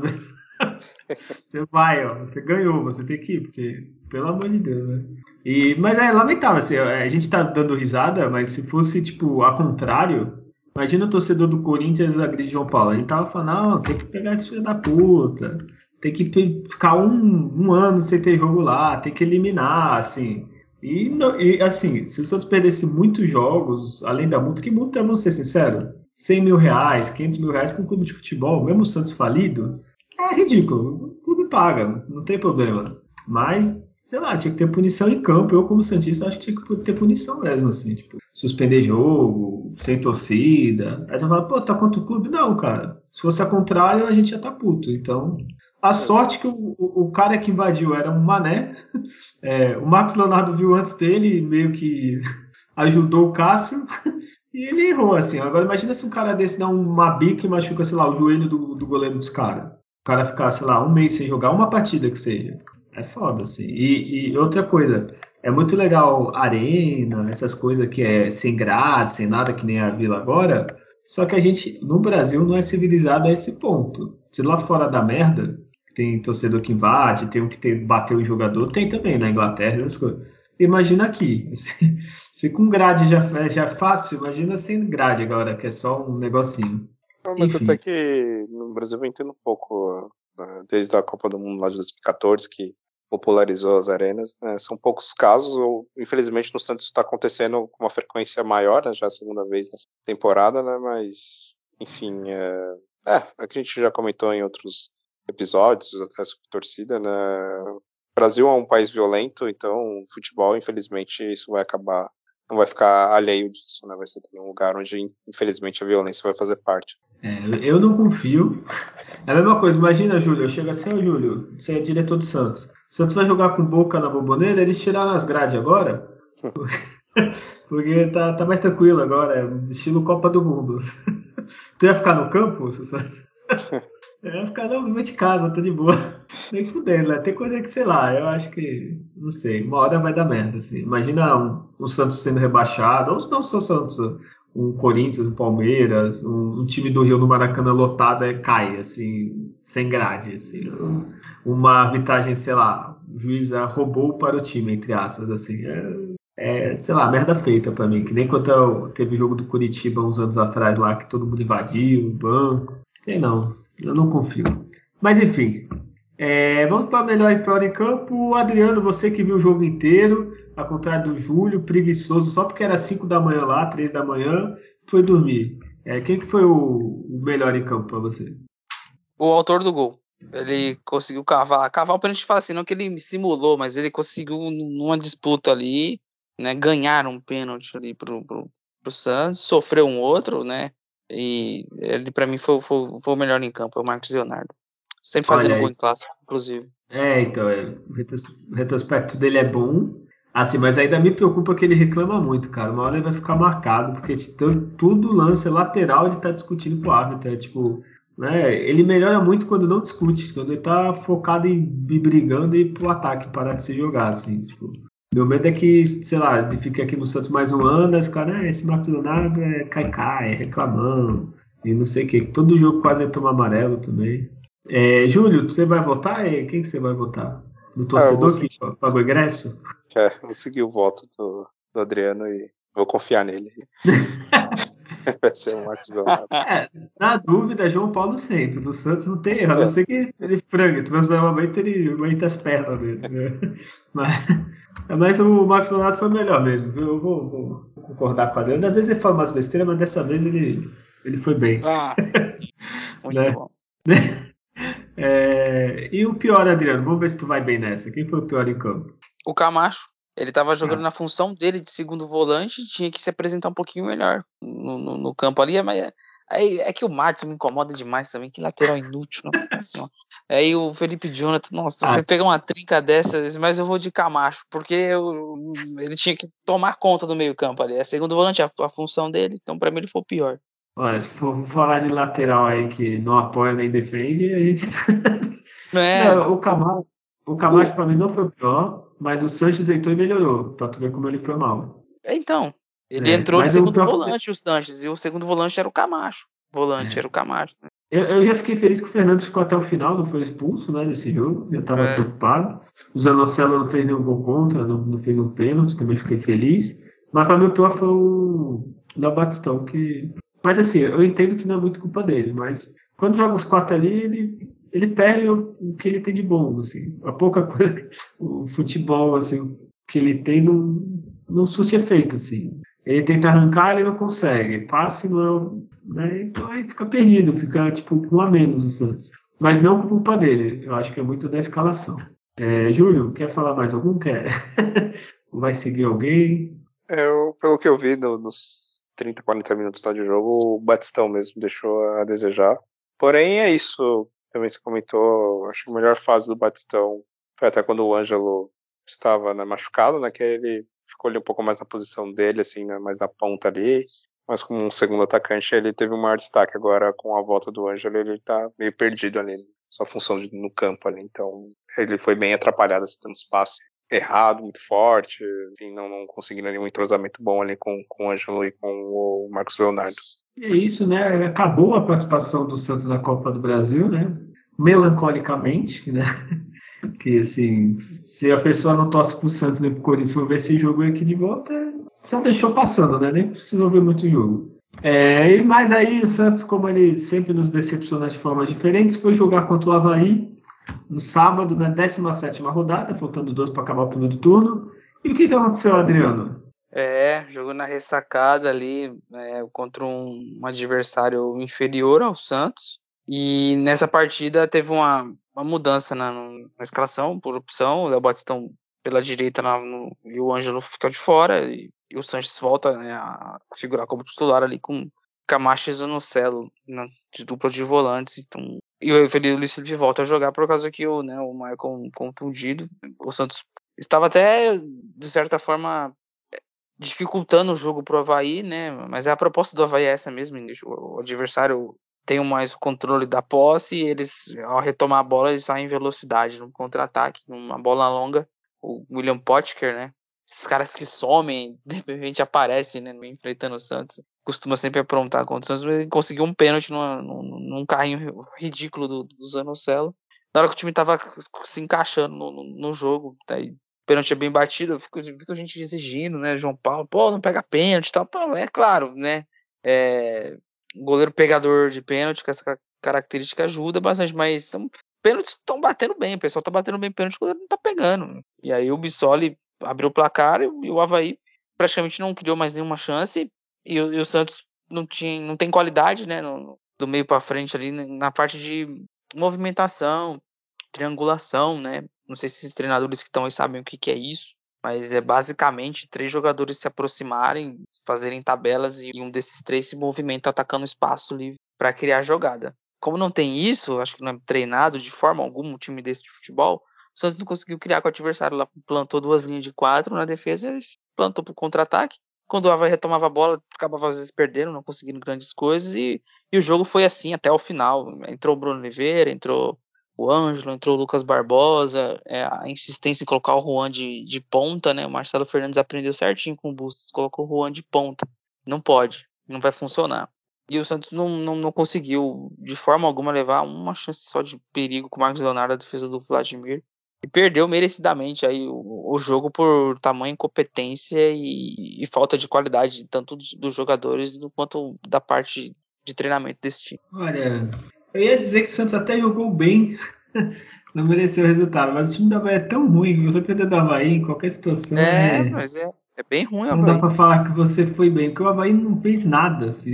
você vai, ó, você ganhou, você tem que ir, porque, pelo amor de Deus, né? E, mas é lamentável, assim, a gente tá dando risada, mas se fosse, tipo, a contrário, Imagina o torcedor do Corinthians agredir João Paulo. Ele tava falando, não, tem que pegar esse filho da puta. Tem que ficar um, um ano sem ter jogo lá, tem que eliminar, assim. E, e, assim, se o Santos perdesse muitos jogos, além da multa, que multa, vamos ser sinceros, 100 mil reais, 500 mil reais com um clube de futebol, mesmo o Santos falido, é ridículo. O clube paga, não tem problema. Mas sei lá, tinha que ter punição em campo. Eu, como Santista, acho que tinha que ter punição mesmo, assim, tipo, suspender jogo, sem torcida. Aí tu fala, pô, tá contra o clube? Não, cara. Se fosse a contrário, a gente já tá puto. Então, a sorte que o, o, o cara que invadiu era um mané. *laughs* É, o Marcos Leonardo viu antes dele, meio que *laughs* ajudou o Cássio. *laughs* E ele errou, assim. Agora imagina se um cara desse dá uma bica e machuca, sei lá, o joelho do, do goleiro dos caras. O cara ficar, sei lá, um mês sem jogar, uma partida que seja. É foda, assim. E, e, outra coisa, é muito legal arena, essas coisas que é sem grade, sem nada, que nem a Vila agora. Só que a gente, no Brasil, não é civilizado a esse ponto. Se lá fora da merda, tem torcedor que invade, tem um que tem, bateu o jogador, tem também na Inglaterra, essas coisas. Imagina aqui. Se, *laughs* se com grade já, já é fácil, imagina sem grade agora, que é só um negocinho. Não, mas Enfim. até que no Brasil eu entendo um pouco, né, desde a Copa do Mundo lá de 2014, que popularizou as arenas. Né? São poucos casos, ou infelizmente no Santos está acontecendo com uma frequência maior, né? já a segunda vez nessa temporada, né? mas enfim, é, é, a gente já comentou em outros episódios, até sobre torcida, né? O Brasil é um país violento, então futebol, infelizmente, isso vai acabar, não vai ficar alheio disso, né? Vai ser um lugar onde, infelizmente, a violência vai fazer parte. É, eu não confio. É a mesma coisa, imagina, Júlio, eu chego assim, ô Júlio, você é diretor do Santos. Santos vai jogar com boca na bomboneira, eles tiraram as grades agora. *laughs* Porque tá, tá mais tranquilo agora, é estilo Copa do Mundo. *laughs* Tu ia ficar no campo, Santos? *laughs* Eu ia ficar, não, de casa, tô de boa. Nem fudendo, né? Tem coisa que, sei lá, eu acho que, não sei, uma hora vai dar merda, assim. Imagina um, um Santos sendo rebaixado, ou não só Santos, um Corinthians, um Palmeiras, um, um, time do Rio no Maracanã lotado é, cai, assim, sem grade, assim. Uma arbitragem, sei lá, o juiz roubou para o time, entre aspas, assim. É, é sei lá, merda feita para mim. Que nem quando teve o jogo do Curitiba uns anos atrás lá, que todo mundo invadiu o banco. Sei não. Eu não confio. Mas enfim, é, vamos para melhor e pior em campo. Adriano, você que viu o jogo inteiro, ao contrário do Júlio, preguiçoso, só porque era 5 da manhã lá, 3 da manhã, foi dormir. É, quem que foi o, o melhor em campo para você? O autor do gol. Ele conseguiu cavar. Cavar, para a gente falar assim, não que ele simulou, mas ele conseguiu, numa disputa ali, né, ganhar um pênalti ali pro, pro Santos, sofreu um outro, né? E ele, para mim, foi, foi, foi, o melhor em campo, é o Marcos Leonardo. Sempre fazendo gol em clássico, inclusive. É, então, é, o retrospecto dele é bom. Assim, mas ainda me preocupa que ele reclama muito, cara. Uma hora ele vai ficar marcado, porque tudo lance lateral ele tá discutindo com o árbitro. É tipo, né? Ele melhora muito quando não discute, quando ele tá focado em ir brigando e ir pro ataque, parar de se jogar, assim. Tipo, meu medo é que, sei lá, ele fique aqui no Santos mais um ano, esse cara, ah, esse Marcos Leonardo é cai-cai, é reclamando, e não sei o que. Todo jogo quase vai tomar amarelo também. É, Júlio, você vai votar? Quem que você vai votar? No torcedor ah, que pagou ingresso? É, vou seguir o voto do, do Adriano e vou confiar nele. *laughs* Vai ser um Marcos Leonardo. É, na dúvida, João Paulo sempre. Do Santos não tem erro. A não ser que ele frangue, transformamente ele aguenta as pernas dele. Né? *laughs* Mas, mas o Marcos Leonardo foi melhor mesmo. Eu vou, vou concordar com a Adriano. Às vezes ele fala umas besteiras, mas dessa vez ele, ele foi bem. Ah, *laughs* muito né? bom. É, e o pior, Adriano? Vamos ver se tu vai bem nessa. Quem foi o pior em campo? O Camacho. Ele estava jogando ah. na função dele de segundo volante, tinha que se apresentar um pouquinho melhor no, no, no campo ali, mas é, aí é que o Matos me incomoda demais também, que lateral inútil, *laughs* nossa senhora. Aí o Felipe Jonathan, nossa, ah. você pega uma trinca dessas, mas eu vou de Camacho, porque eu, ele tinha que tomar conta do meio campo ali, é segundo volante a, a função dele, então para mim ele foi o pior. Olha, se for falar de lateral aí que não apoia nem defende, a gente. *laughs* É. Não, o Camacho, o Camacho para mim não foi o pior, mas o Sanches entrou e melhorou, pra tu ver como ele foi mal. Então, ele é, entrou de segundo volante, o Sanches, e o segundo volante era o Camacho. Volante é. era o Camacho. Né? Eu, eu, já fiquei feliz que o Fernandes ficou até o final, não foi expulso né, nesse jogo. Eu estava é. preocupado. O Zanocelo não fez nenhum gol contra, não, não fez um pênalti, também fiquei feliz. Mas para mim o pior foi o Léo Batistão, que. Mas assim, eu entendo que não é muito culpa dele, mas quando joga os quatro ali, ele ele perde o, o, que ele tem de bom, assim. A pouca *laughs* coisa, o futebol, assim, que ele tem não, não surte efeito, assim. Ele tenta arrancar, ele não consegue. Passe não, né? Então aí fica perdido, fica tipo um a menos o Santos. Mas não por culpa dele, eu acho que é muito da escalação. É, Júlio, quer falar mais algum? Quer? *laughs* Vai seguir alguém? É, eu, pelo que eu vi no, nos 30, 40 minutos lá de jogo, o Batistão mesmo deixou a desejar. Porém, é isso também se comentou, acho que a melhor fase do Batistão foi até quando o Ângelo estava né, machucado, né, que ele ficou ali um pouco mais na posição dele, assim, né, mais na ponta ali, mas como um segundo atacante ele teve um maior destaque. Agora, com a volta do Ângelo, ele tá meio perdido ali, sua função de, no campo ali, então ele foi bem atrapalhado, assim, tendo espaço errado, muito forte, enfim, não, não conseguindo nenhum entrosamento bom ali com, com o Ângelo e com o Marcos Leonardo. É isso, né? Acabou a participação do Santos na Copa do Brasil, né? Melancolicamente, né? *laughs* Que assim, se a pessoa não torce pro Santos nem pro Corinthians for ver esse jogo aqui de volta, só deixou passando, né? Nem precisou ver muito jogo. É, e mais aí, o Santos, como ele sempre nos decepciona de formas diferentes, foi jogar contra o Havaí no sábado, na 17 rodada, faltando 12 para acabar o primeiro turno. E o que, que aconteceu, Adriano? É, jogou na ressacada ali é, contra um, um, adversário inferior ao Santos. E nessa partida teve uma, uma mudança na, na, escalação, por opção. O Léo Batistão pela direita na, no, e o Ângelo fica de fora. E, e o Sanches volta né, a figurar como titular ali com Camacho e Zanocelo na, de dupla de volantes. Então, e o Felipe Silva volta a jogar por causa que o, né, o Maicon contundido. O Santos estava até, de certa forma, dificultando o jogo pro Havaí, né? Mas a proposta do Havaí é essa mesmo, o adversário tem mais o controle da posse e eles, ao retomar a bola, eles saem em velocidade no contra-ataque, numa bola longa, o William Potker, né? Esses caras que somem, de repente aparecem, né, enfrentando o Santos. Costuma sempre aprontar contra o Santos, mas ele conseguiu um pênalti numa, num, num carrinho ridículo do, do Zanocelo. Na hora que o time tava se encaixando no, no, no jogo, o pênalti é bem batido, fico, fico a gente exigindo, né, João Paulo, pô, não pega pênalti e tal. Pô, é claro, né, é, goleiro pegador de pênalti, com essa característica ajuda bastante, mas são pênaltis estão batendo bem, o pessoal tá batendo bem pênalti, o goleiro não tá pegando. E aí o Bissoli abriu o placar e, o Havaí praticamente não criou mais nenhuma chance e, e o Santos não tinha não tem qualidade, né, no, do meio para frente ali na parte de movimentação, triangulação, né? Não sei se esses treinadores que estão aí sabem o que, que é isso, mas é basicamente três jogadores se aproximarem, fazerem tabelas e um desses três se movimenta atacando espaço livre para criar jogada. Como não tem isso, acho que não é treinado de forma alguma um time desse de futebol, o Santos não conseguiu criar com o adversário lá, plantou duas linhas de quatro na defesa, plantou para contra-ataque. Quando o Havaí retomava a bola, acabava às vezes perdendo, não conseguindo grandes coisas, e, e o jogo foi assim até o final. Entrou o Bruno Oliveira, entrou o Ângelo, entrou o Lucas Barbosa, é, a insistência em colocar o Juan de, de ponta, né? O Marcelo Fernandes aprendeu certinho com o Bustos, colocou o Juan de ponta. Não pode, não vai funcionar. E o Santos não, não, não conseguiu, de forma alguma, levar uma chance só de perigo com o Marcos Leonardo, a defesa do Vladimir. E perdeu merecidamente aí o, o jogo por tamanho incompetência e, e, falta de qualidade, tanto dos jogadores quanto da parte de treinamento desse time. Olha, eu ia dizer que o Santos até jogou bem, *laughs* não mereceu o resultado, mas o time da Havaí é tão ruim que você perder do Havaí em qualquer situação. É, é... mas é, é bem ruim Não dá pra falar que você foi bem, porque o Havaí não fez nada, assim.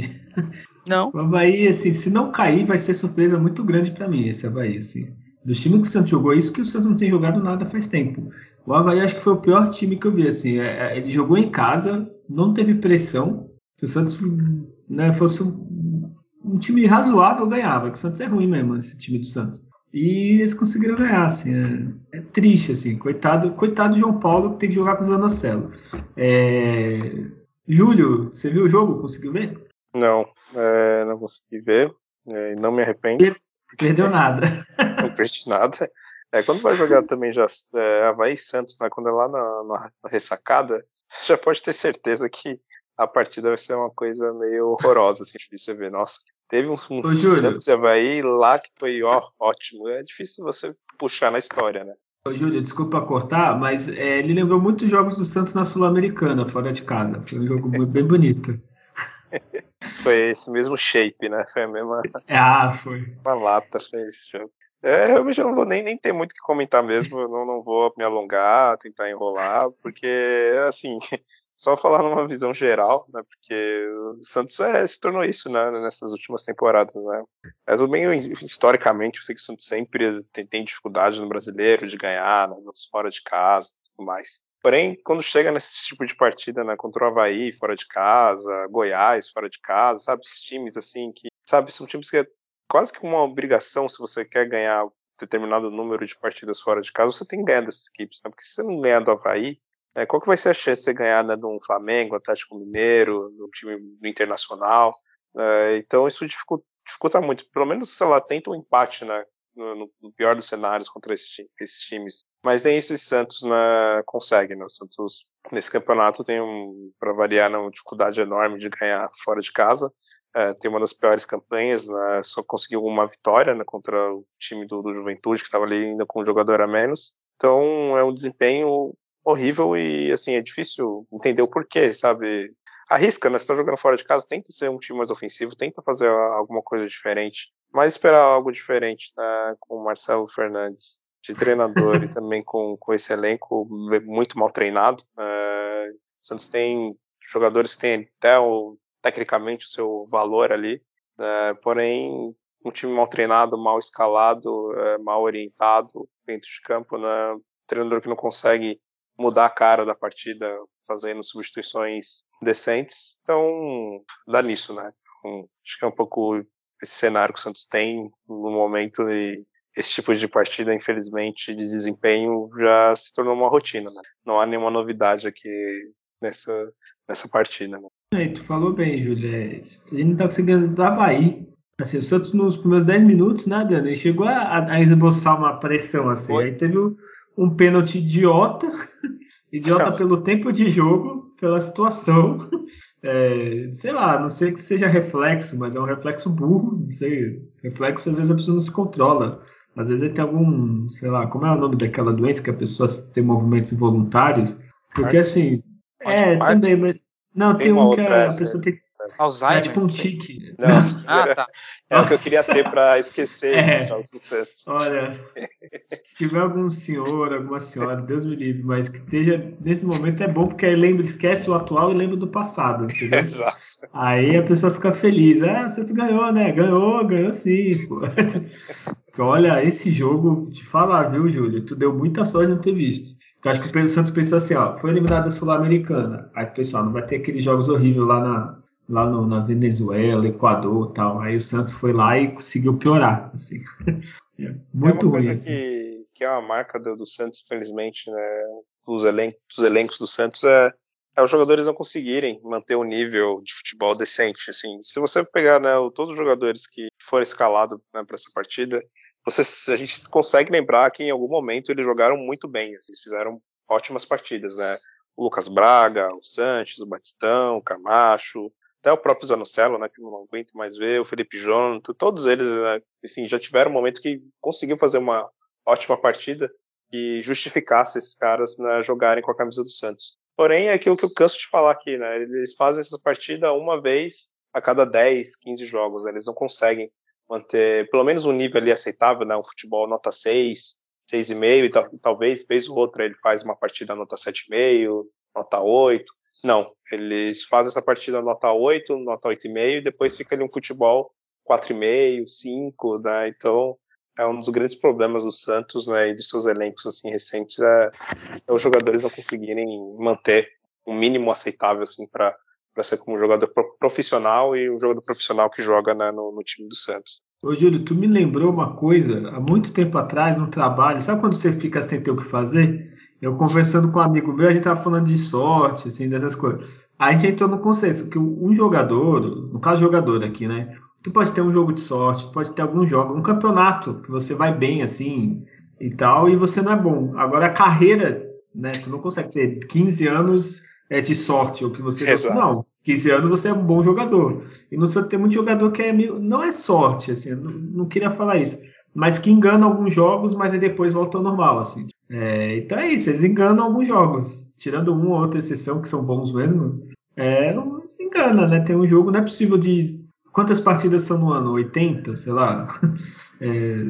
Não. *laughs* O Havaí, assim, se não cair, vai ser surpresa muito grande para mim, esse Havaí, assim. Dos times que o Santos jogou, isso que o Santos não tem jogado nada faz tempo. O Havaí acho que foi o pior time que eu vi, assim. É, é ele jogou em casa, não teve pressão. Se o Santos né, fosse um um time razoável ganhava, que o Santos é ruim mesmo, esse time do Santos. E eles conseguiram ganhar, assim, é, é triste, assim, coitado, coitado de João Paulo que tem que jogar com o Zanocelo. É... Júlio, você viu o jogo? Conseguiu ver? Não, é, não consegui ver, é, não me arrependo. Per perdeu nada. *laughs* não perdi nada. É, quando vai jogar também já é, Havaí Santos, né, quando é lá na, na, ressacada, você já pode ter certeza que a partida vai ser uma coisa meio horrorosa, assim, de você ver. Nossa, teve um, um Santos e Havaí lá que foi ó, ótimo. É difícil você puxar na história, né? Ô, Júlio, desculpa cortar, mas é, ele lembrou muitos jogos do Santos na Sul-Americana, fora de casa. Foi um jogo bem bonito. *laughs* foi esse mesmo shape, né? Foi a mesma. Ah, foi. *laughs* Uma lata, foi esse jogo. É, realmente eu não vou nem, nem ter muito o que comentar mesmo, eu não, não vou me alongar, tentar enrolar, porque, assim, *laughs* só falar numa visão geral, né? Porque o Santos é, se tornou isso, né? Nessas últimas temporadas, né? Mas bem historicamente, eu sei que o Santos sempre tem, tem dificuldade no brasileiro de ganhar, né, fora de casa, tudo mais. Porém, quando chega nesse tipo de partida, né, contra o Havaí fora de casa, Goiás fora de casa, sabe, esses times assim que, sabe, são times que quase que uma obrigação se você quer ganhar determinado número de partidas fora de casa, você tem que ganhar dessas equipes, né? Porque se você não ganhar do Havaí, é, qual que vai ser a chance de você ganhar né, no Flamengo, Atlético Mineiro, no time do Internacional? É, então isso dificulta, dificulta, muito. Pelo menos, sei lá, tenta um empate né, no, no pior dos cenários contra esse, esses times. Mas nem isso o Santos né, consegue. Né? O Santos, nesse campeonato, tem, um, para variar, né, uma dificuldade enorme de ganhar fora de casa. É, tem uma das piores campanhas, né, só conseguiu uma vitória né, contra o time do, do Juventude, que estava ali ainda com um jogador a menos. Então é um desempenho horrível e, assim, é difícil entender o porquê, sabe? Arrisca, né? Você tá jogando fora de casa, tenta ser um time mais ofensivo, tenta fazer alguma coisa diferente. Mas esperar algo diferente, né? Com o Marcelo Fernandes de treinador e *laughs* também com, com esse elenco muito mal treinado. É, o Santos tem jogadores que têm até o, tecnicamente o seu valor ali, é, porém um time mal treinado, mal escalado, é, mal orientado dentro de campo, né? treinador que não consegue mudar a cara da partida fazendo substituições decentes. Então, dá nisso, né? Então, acho que é um pouco esse cenário que o Santos tem no momento e esse tipo de partida, infelizmente, de desempenho já se tornou uma rotina. Né? Não há nenhuma novidade aqui nessa, nessa partida. Né? É, tu falou bem, Júlio. É, a gente não tá conseguindo do Havaí. Assim, o Santos nos primeiros 10 minutos, né, Adriano? Ele chegou a, a esboçar uma pressão assim. Foi. Aí teve um pênalti idiota. *laughs* idiota pelo tempo de jogo, pela situação. *laughs* É, sei lá, não sei que seja reflexo, mas é um reflexo burro, não sei. Reflexo às vezes a pessoa não se controla. Às vezes ele tem algum, sei lá, como é o nome daquela doença que a pessoa tem movimentos involuntários? Porque assim, é, também, mas não, tem, tem um que a, pessoa tem Alzheimer? É tipo um tique. Não, ah, tá. *laughs* É o que eu queria ter para esquecer é. jogos do Santos. Olha, se tiver algum senhor, alguma senhora, Deus me livre, mas que esteja nesse momento é bom porque aí lembra, esquece o atual e lembra do passado, entendeu? *laughs* Exato. Aí a pessoa fica feliz. Ah, o Santos ganhou, né? Ganhou, ganhou sim. Pô. *laughs* Olha, esse jogo, te falar, viu, Júlio? Tu deu muita sorte de não ter visto. Eu acho que o Pedro Santos pensou assim, ó, foi eliminado da Sul-Americana. Aí, pessoal, não vai ter aqueles jogos horríveis lá na, lá no, na Venezuela, Equador tal. Aí o Santos foi lá e conseguiu piorar. Assim. *laughs* É muito é ruim. Coisa assim. que, que é uma marca do, do Santos, infelizmente, né? Dos elencos, dos elencos do Santos é, é os jogadores não conseguirem manter um nível de futebol decente. Assim, se você pegar né, todos os jogadores que foram escalados né, para essa partida, você, a gente consegue lembrar que em algum momento eles jogaram muito bem. Assim, eles fizeram ótimas partidas, né? O Lucas Braga, o Sanches, o Batistão, o Camacho, até o próprio Zanocelo, né, que não aguento mais ver, o Felipe Jonathan, todos eles, né, enfim, já tiveram um momento que conseguiu fazer uma ótima partida e justificasse esses caras né, jogarem com a camisa do Santos. Porém, é aquilo que eu canso de falar aqui, né, eles fazem essa partida uma vez a cada 10, 15 jogos, né, eles não conseguem manter pelo menos um nível ali aceitável, né, um futebol nota 6, 6,5 e tal, talvez, vez ou outra ele faz uma partida nota 7,5, nota 8, não, eles fazem essa partida nota 8, nota 8,5 e depois fica ali um futebol 4,5, 5, né? Então é um dos grandes problemas do Santos né, e dos seus elencos assim recentes é, é os jogadores não conseguirem manter um mínimo aceitável assim para para ser como um jogador profissional e um jogador profissional que joga né, no, no, time do Santos. Ô Júlio, tu me lembrou uma coisa, há muito tempo atrás, no trabalho, sabe quando você fica sem ter o que fazer? Eu conversando com um amigo meu, a gente tava falando de sorte, assim, dessas coisas. Aí a gente entrou no consenso que um jogador, no caso jogador aqui, né? Tu pode ter um jogo de sorte, pode ter algum jogo, um campeonato que você vai bem assim e tal, e você não é bom. Agora a carreira, né? Tu não consegue ter 15 anos é, de sorte, ou que você Exato. não. 15 anos você é um bom jogador. E no Santos tem muito jogador que é meio, não é sorte, assim, não, não queria falar isso, mas que engana alguns jogos, mas aí depois volta ao normal, assim. É, então é isso, eles enganam alguns jogos. Tirando uma ou outra exceção, que são bons mesmo, é, engana, né? Tem um jogo, não é possível de. Quantas partidas são no ano? 80, sei lá. *laughs* É,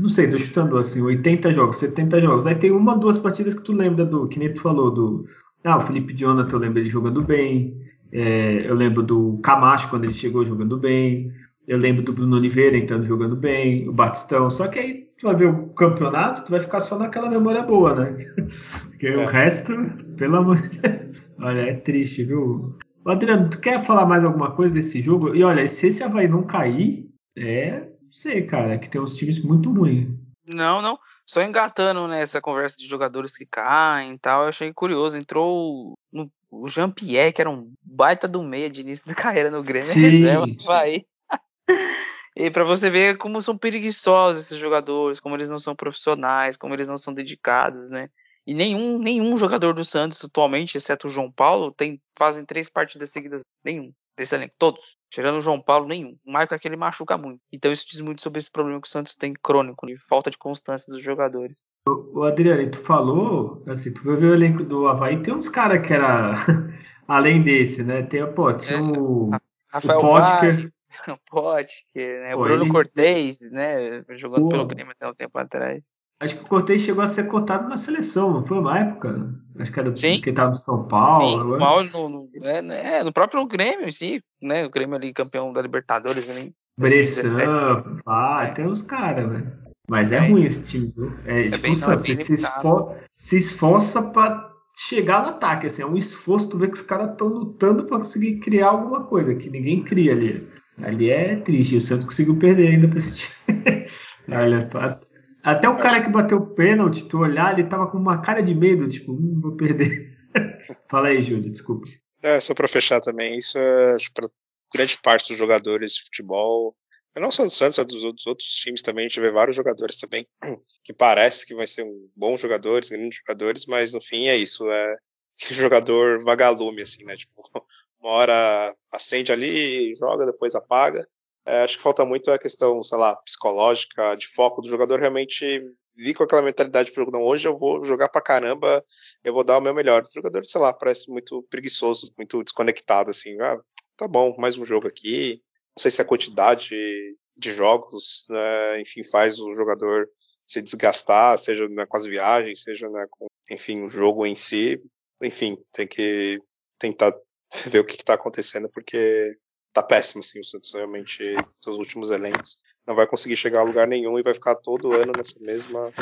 não sei, tô chutando assim, 80 jogos, 70 jogos. Aí tem uma, duas partidas que tu lembra do, que nem tu falou, do. Ah, o Felipe Jonathan, eu lembro ele jogando bem. É, eu lembro do Camacho quando ele chegou jogando bem. Eu lembro do Bruno Oliveira entrando jogando bem, o Batistão. Só que aí tu vai ver o campeonato, tu vai ficar só naquela memória boa, né? *laughs* Porque é. o resto, pelo amor de Deus. Olha, é triste, viu? Adriano, tu quer falar mais alguma coisa desse jogo? E olha, se esse Havaí não cair, é. Não sei, cara, que tem uns times muito ruins. Não, não. Só engatando nessa conversa de jogadores que caem e tal, eu achei curioso. Entrou no, o Jean-Pierre, que era um baita do meia de início de *laughs* carreira no Grêmio, sim, reserva do Havaí. *laughs* E para você ver como são preguiçosos esses jogadores, como eles não são profissionais, como eles não são dedicados, né? E nenhum, nenhum jogador do Santos atualmente, exceto o João Paulo, tem, fazem três partidas seguidas. Nenhum desse elenco. Todos. Tirando o João Paulo, nenhum. O Michael é que ele machuca muito. Então isso diz muito sobre esse problema que o Santos tem crônico, de falta de constância dos jogadores. O, o Adriano, tu falou, assim, tu ver o elenco do Havaí, tem uns caras que era *laughs* além desse, né? Tem, pô, tinha é, o. Rafael *laughs* o Potker, pode, que, né? o Bruno ele... Cortez, né? Jogando Pô. pelo Grêmio até um tempo atrás. Acho que o Cortez chegou a ser cotado na seleção, não foi uma época? Acho que era do, Sim. que estava no São Paulo. Sim, no, no, é, né, no próprio Grêmio, sim, né? O Grêmio ali campeão da Libertadores ali. Bressan, ah, tem uns caras, velho. Mas é, é ruim esse time, viu? É, é tipo, bem, sabe, você se, esfor se esforça para chegar no ataque, assim, é um esforço, tu vê que os caras estão lutando para conseguir criar alguma coisa, que ninguém cria ali. Ali é triste. O Santos conseguiu perder ainda pra esse time. *laughs* Olha, até o cara que bateu o pênalti, tu olhar, ele tava com uma cara de medo, tipo, hum, vou perder. *laughs* Fala aí, Júlio, desculpa. É, só para fechar também, isso é para grande parte dos jogadores de futebol, não só do Santos, é dos, dos, outros times também, a gente vê vários jogadores também que parece que vai ser um bons jogadores, grandes jogadores, mas no fim é isso, é *laughs* jogador vagalume, assim, né? Tipo, *laughs* uma hora acende ali, joga, depois apaga. É, acho que falta muito a questão, sei lá, psicológica, de foco do jogador realmente vir com aquela mentalidade de não, hoje eu vou jogar pra caramba, eu vou dar o meu melhor. O jogador, sei lá, parece muito preguiçoso, muito desconectado, assim, ah, tá bom, mais um jogo aqui. Não sei se a quantidade de jogos, né, enfim, faz o jogador se desgastar, seja né, com as viagens, seja né, com, enfim, o jogo em si. Enfim, tem que tentar *laughs* ver o que está acontecendo, porque tá péssimo, assim, o Santos realmente, seus últimos elencos, não vai conseguir chegar a lugar nenhum e vai ficar todo ano nessa mesma,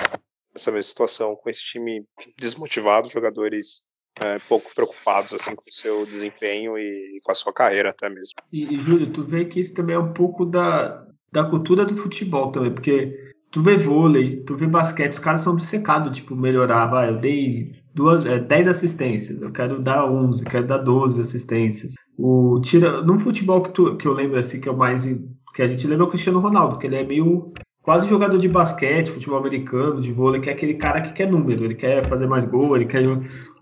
nessa mesma situação, com esse time desmotivado, jogadores é, pouco preocupados, assim, com o seu desempenho e, com a sua carreira até mesmo. E, e Júlio, tu vê que isso também é um pouco da, da cultura do futebol também, porque tu vê vôlei, tu vê basquete, os caras são obcecados, tipo, melhorar, vai, eu dei duas, é, 10 assistências, eu quero dar 11, eu quero dar 12 assistências. O, tira, no futebol que, tu, que eu lembro assim, que é o mais. que a gente lembra é o Cristiano Ronaldo, que ele é meio quase jogador de basquete, futebol americano, de vôlei, que é aquele cara que quer número, ele quer fazer mais gol, ele quer.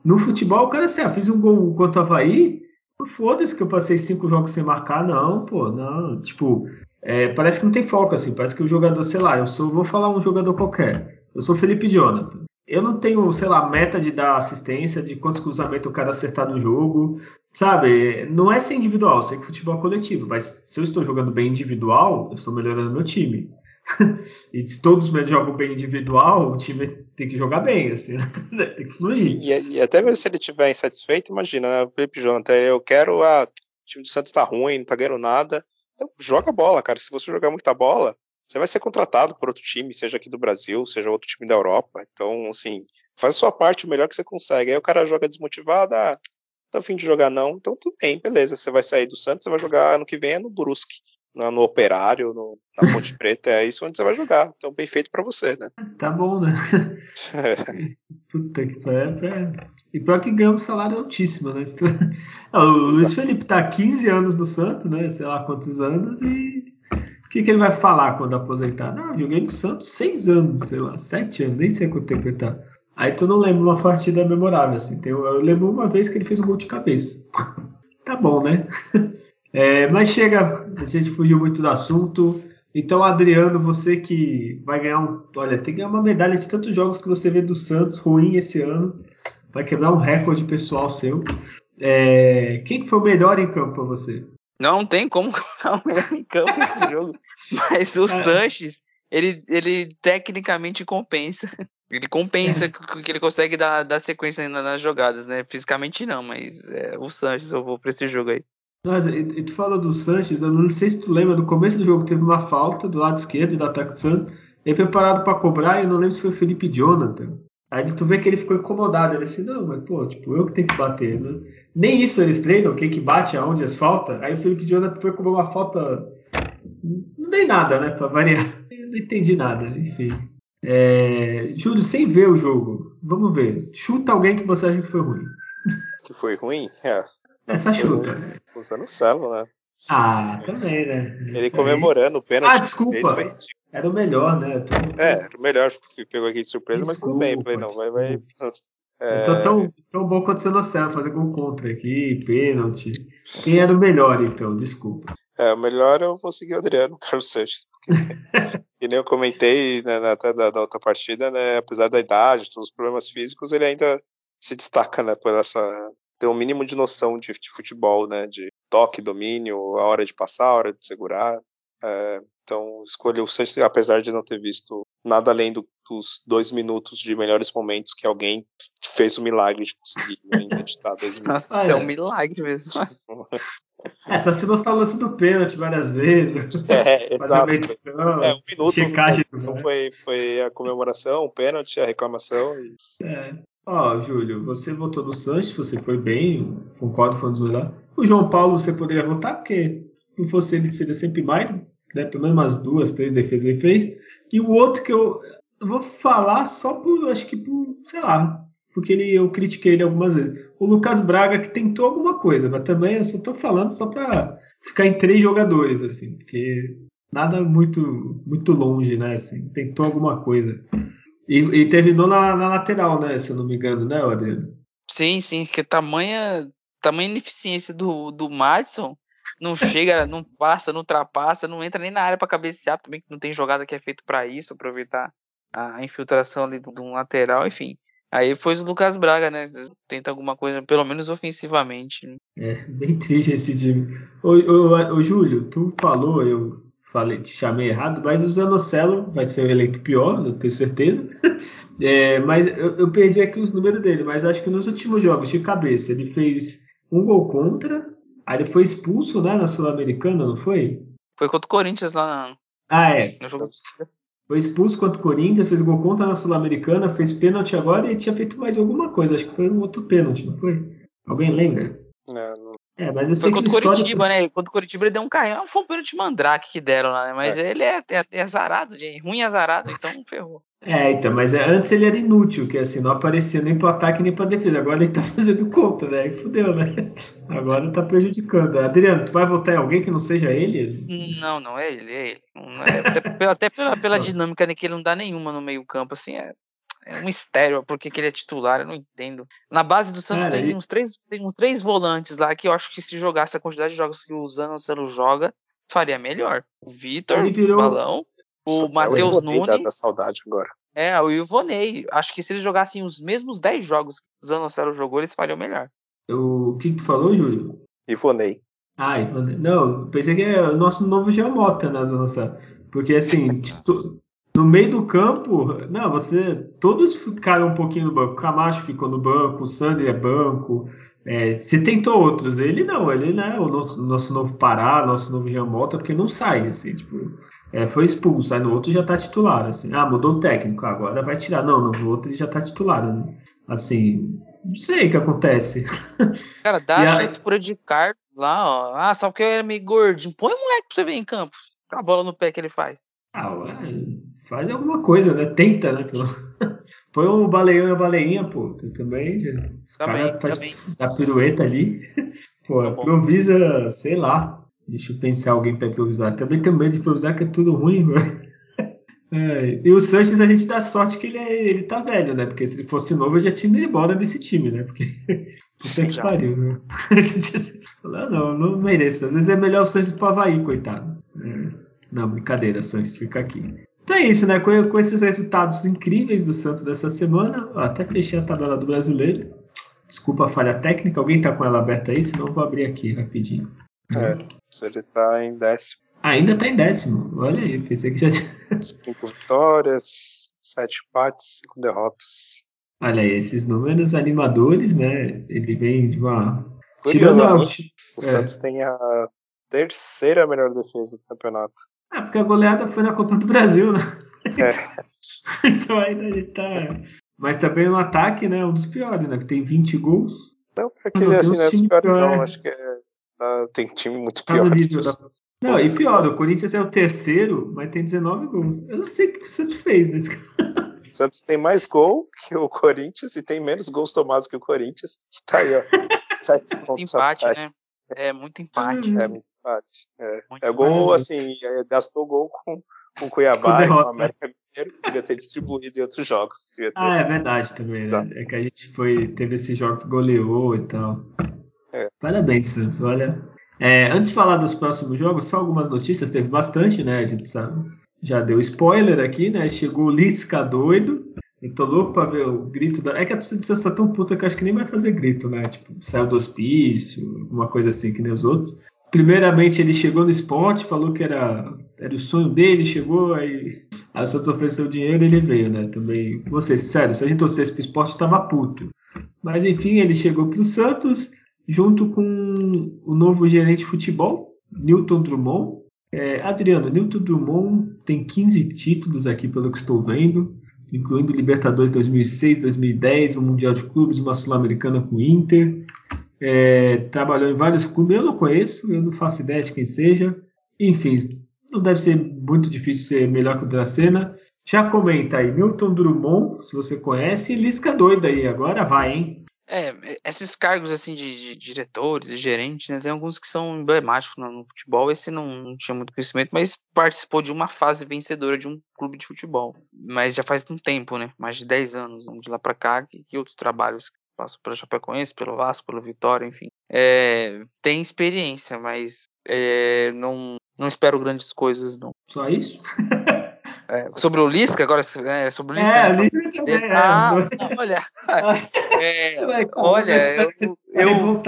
No futebol, o cara assim, ah, fiz um gol contra o Havaí, foda-se que eu passei cinco jogos sem marcar, não, pô, não. Tipo, é, parece que não tem foco, assim, parece que o jogador, sei lá, eu sou, vou falar um jogador qualquer. Eu sou Felipe Jonathan. Eu não tenho, sei lá, meta de dar assistência, de quantos cruzamentos eu quero acertar no jogo. Sabe, não é ser individual, sei que futebol é coletivo, mas se eu estou jogando bem individual, eu estou melhorando meu time. *laughs* e se todos jogam bem individual, o time tem que jogar bem, assim, né? *laughs* tem que fluir. Sim, e, e, até mesmo se ele estiver insatisfeito, imagina, né? Felipe Jonathan, eu quero, ah, o time do Santos tá ruim, não tá ganhando nada. Então, joga bola, cara. Se você jogar muita bola, você vai ser contratado por outro time, seja aqui do Brasil, seja outro time da Europa. Então, assim, faz a sua parte o melhor que você consegue. Aí o cara joga desmotivado, ah, tá afim de jogar não, então tudo bem, beleza. Você vai sair do Santos, você vai jogar ano que vem é no Brusque, no, no Operário, no, na Ponte Preta, é isso onde você vai jogar. Então, bem feito para você, né? Tá bom, né? É. *laughs* Puta que pariu. É. E pior que ganha um salário altíssimo, né? *laughs* o Luiz Felipe tá há 15 anos no Santos, né? Sei lá quantos anos, e o que, que ele vai falar quando aposentar? Não, joguei no Santos seis anos, sei lá, sete anos, nem sei quanto tempo ele tá. Aí tu não lembra uma partida memorável, assim. Eu, eu lembro uma vez que ele fez um gol de cabeça. *laughs* tá bom, né? É, mas chega, a gente fugiu muito do assunto. Então, Adriano, você que vai ganhar um. Olha, tem que ganhar uma medalha de tantos jogos que você vê do Santos ruim esse ano. Vai quebrar um recorde pessoal seu. É, quem foi o melhor em campo para você? Não tem como *laughs* colocar o melhor em campo nesse *laughs* jogo. Mas o é. Sanches, ele, ele tecnicamente compensa. Ele compensa é. que ele consegue dar, dar sequência nas jogadas, né? Fisicamente não, mas é, o Sanches eu vou pra esse jogo aí. E, tu falou do Sanches, eu não sei se tu lembra, no começo do jogo teve uma falta do lado esquerdo do ataque Santos, ele preparado para cobrar, e eu não lembro se foi o Felipe Jonathan. Aí tu vê que ele ficou incomodado. Ele disse, não, mas pô, tipo, eu que tenho que bater, né? Nem isso eles treinam, quem que bate aonde as faltas. Aí o Felipe Jonathan foi cobrar uma falta. Não dei nada, né? Pra variar. Eu não entendi nada, enfim. É... Júlio, sem ver o jogo, vamos ver. Chuta alguém que você acha que foi ruim. Que foi ruim? *laughs* É. Essa chuta. Usando o Celo, né? Ah, também, né? Ele comemorando o pênalti. Ah, desculpa. Era o melhor, né? Tô... É, era o melhor que pegou aqui de surpresa, desculpa, mas tudo bem. Falei, não, vai, vai. *laughs* É... Tô tão, tão bom quanto no céu, fazer gol contra aqui, pênalti. Quem era o melhor, então? Desculpa. É, o melhor eu vou seguir o Adriano *laughs* Carlos Sanches. Porque, *laughs* que nem eu comentei né, até da, da, outra partida, né? Apesar da idade, todos os problemas físicos, ele ainda se destaca, né? Por essa. Ter um mínimo de noção de, de futebol, né? De toque, domínio, a hora de passar, a hora de segurar. É, então, escolhi o Sanches, apesar de não ter visto nada além do, dos dois minutos de melhores momentos que alguém fez o milagre de conseguir ainda editar dois *laughs* minutos. Nossa, é um milagre mesmo. É, só se mostrar o lance do pênalti várias vezes. É, *laughs* exato. Edição, é, um minuto checagem, então foi, foi a comemoração, o pênalti, a reclamação. E... É. Ó, Júlio, você votou no Sanches, você foi bem, concordo, foi um dos melhores. O João Paulo você poderia votar, porque se fosse ele seria sempre mais, né? Pelo menos umas duas, três defesas ele fez. E o outro que eu, vou falar só por, acho que por, sei lá, porque ele, eu critiquei ele algumas vezes. o Lucas Braga, que tentou alguma coisa, mas também eu só tô falando só para ficar em três jogadores, assim, porque nada muito muito longe, né? Assim, tentou alguma coisa. E, e terminou na, na, lateral, né? Se eu não me engano, né, Adriano? Sim, sim, porque tamanha, tamanha ineficiência do, do Madison não chega, *laughs* não passa, não ultrapassa, não entra nem na área para cabecear, também que não tem jogada que é feito para isso, aproveitar a infiltração ali de um lateral, enfim. Aí foi o Lucas Braga, né? Tenta alguma coisa, pelo menos ofensivamente. É, *laughs* bem triste esse time. Ô, ô, ô, Júlio, tu falou, eu falei, te chamei errado, mas o Zanocelo vai ser o eleito pior, eu tenho certeza. *laughs* É, mas eu, eu, perdi aqui os números dele, mas acho que nos últimos jogos, de cabeça, ele fez um gol contra, aí ele foi expulso né, na Sul-Americana, não foi? Foi contra o Corinthians lá na... Ah, é. No jogo foi expulso contra o Corinthians, fez gol contra na Sul-Americana, fez pênalti agora e tinha feito mais alguma coisa. Acho que foi um outro pênalti, não foi? Alguém lembra? É, não... é mas eu foi contra o Coritiba, né? Contra o Coritiba ele deu um carrinho. Foi um pênalti mandrake que deram lá, né? Mas é. ele é, é, é azarado, de ruim azarado, então ferrou. É, então, mas antes ele era inútil, que assim, não aparecia nem pro ataque nem pra defesa. Agora ele tá *laughs* fazendo conta, né? Aí fudeu, né? Agora tá prejudicando. Adriano, tu vai votar em alguém que não seja ele? Não, não é ele, é ele. É, até, *laughs* pela, até pela, pela dinâmica né, que ele não dá nenhuma no meio campo, assim, é, é um mistério porque que ele é titular, eu não entendo. Na base do Santos tem, uns três, tem uns três volantes lá que eu acho que se jogasse a quantidade de jogos que o Zanocelo joga, faria melhor. O Vitor, virou... o Balão, o Matheus Nunes. Da saudade agora. É, o Ivonei. Acho que se eles jogassem os mesmos 10 jogos que o Zanocelo jogou, eles fariam melhor. O que tu falou, Júlio? Ivonei. Ah, Ivonei. Não, pensei que é o nosso novo Giamota na Zanocelo. Porque assim, *laughs* tipo, no meio do campo, não, você. Todos ficaram um pouquinho no banco. O Camacho ficou no banco, o Sandri é banco. É, você tentou outros, ele não, ele né, o nosso, nosso novo Pará, nosso novo Giamota, porque não sai, assim, tipo, é, foi expulso, aí no outro já tá titular, assim, ah, mudou o técnico, agora vai tirar, não, no outro ele já tá titular, né? assim, não sei o que acontece. *laughs* Cara, dá a chance pro Ed Carlos lá, ó, ah, só porque ele é meio gordinho, põe o moleque pra você ver em campo, a bola no pé que ele faz. Ah, ué, faz alguma coisa, né, tenta, né, pelo... *laughs* Põe um baleião e a baleinha, pô. Também, Os caras faz a pirueta ali. *laughs* Pô, tá improvisa, sei lá. Deixa eu pensar alguém pra improvisar. Também tenho medo de improvisar, que é tudo ruim, *laughs* velho. É, e o Sanches a gente dá sorte que ele, é, ele tá velho, né? Porque se ele fosse novo, eu já tinha ido embora desse time, né? Porque. Puta que pariu, né? A gente fala, não, não mereço. Às vezes é melhor o Sanches pro Havaí, coitado. É, não, brincadeira, Sanches, fica aqui. Então é isso, né? Com, com, esses resultados incríveis do Santos dessa semana, até fechei a tabela do brasileiro. Desculpa a falha técnica, alguém tá com ela aberta aí? Senão eu vou abrir aqui rapidinho. É, ele tá em décimo. Ainda tá em décimo. Olha aí, pensei que já tinha. Cinco vitórias, sete empates, cinco derrotas. Olha aí, esses números animadores, né? Ele vem de uma. Tirando a... O é. Santos tem a terceira melhor defesa do campeonato. Ah, porque a goleada foi na Copa do Brasil, né? É. *laughs* então ainda a gente tá. Mas também no ataque, né? Um dos piores, né? Que tem 20 gols. Não, porque não, assim, não é dos piores, pior, não. Acho que é, tem time muito tá pior. Da... Não, e pior, o Corinthians é o terceiro, mas tem 19 gols. Eu não sei o que o Santos fez nesse *laughs* O Santos tem mais gol que o Corinthians e tem menos gols tomados que o Corinthians. Tá aí, ó. *laughs* Sete pontos empate, atrás. né? É muito empate. É muito empate. É, muito é gol, assim, é, gastou gol com, com o Cuiabá e com o América Mineiro, podia ter distribuído em outros jogos. Ter... Ah, é verdade também, né? É que a gente foi, teve esses jogos goleou e tal. É. Parabéns, Santos, olha. É, antes de falar dos próximos jogos, só algumas notícias, teve bastante, né? A gente sabe. Já deu spoiler aqui, né? Chegou o Lisca doido. Eu tô louco pra ver o grito da. É que a torcida de Santos tá tão puta que acho que nem vai fazer grito, né? Tipo, saiu do hospício, alguma coisa assim que nem os outros. Primeiramente, ele chegou no esporte, falou que era, era o sonho dele, chegou, aí a Santos ofereceu dinheiro e ele veio, né? Também, vocês, sério, se a gente torcesse pro esporte, tava puto. Mas enfim, ele chegou pro Santos, junto com o novo gerente de futebol, Newton Drummond. É, Adriano, Newton Drummond tem 15 títulos aqui, pelo que estou vendo incluindo Libertadores 2006, 2010, o Mundial de Clubes, uma Sul-Americana com o Inter. É, trabalhou em vários clubes, eu não conheço, eu não faço ideia de quem seja. Enfim, não deve ser muito difícil ser melhor que o Dracena. Já comenta aí, Milton Drummond, se você conhece, e Lisca doida aí, agora vai, hein? É, esses cargos assim de, de diretores e gerentes, né, tem alguns que são emblemáticos no, no futebol. Esse não, não, tinha muito conhecimento, mas participou de uma fase vencedora de um clube de futebol. Mas já faz um tempo, né? Mais de 10 anos, de lá para cá, que, outros trabalhos passou pelo Chapecoense, pelo Vasco, pelo Vitória, enfim. É, tem experiência, mas é, não, não espero grandes coisas, não. Só isso? *laughs* É, sobre o Lisca, agora é, sobre o Lisca. É, né? Lisca também, é, ah, não, olha, *laughs* é, olha, eu, eu,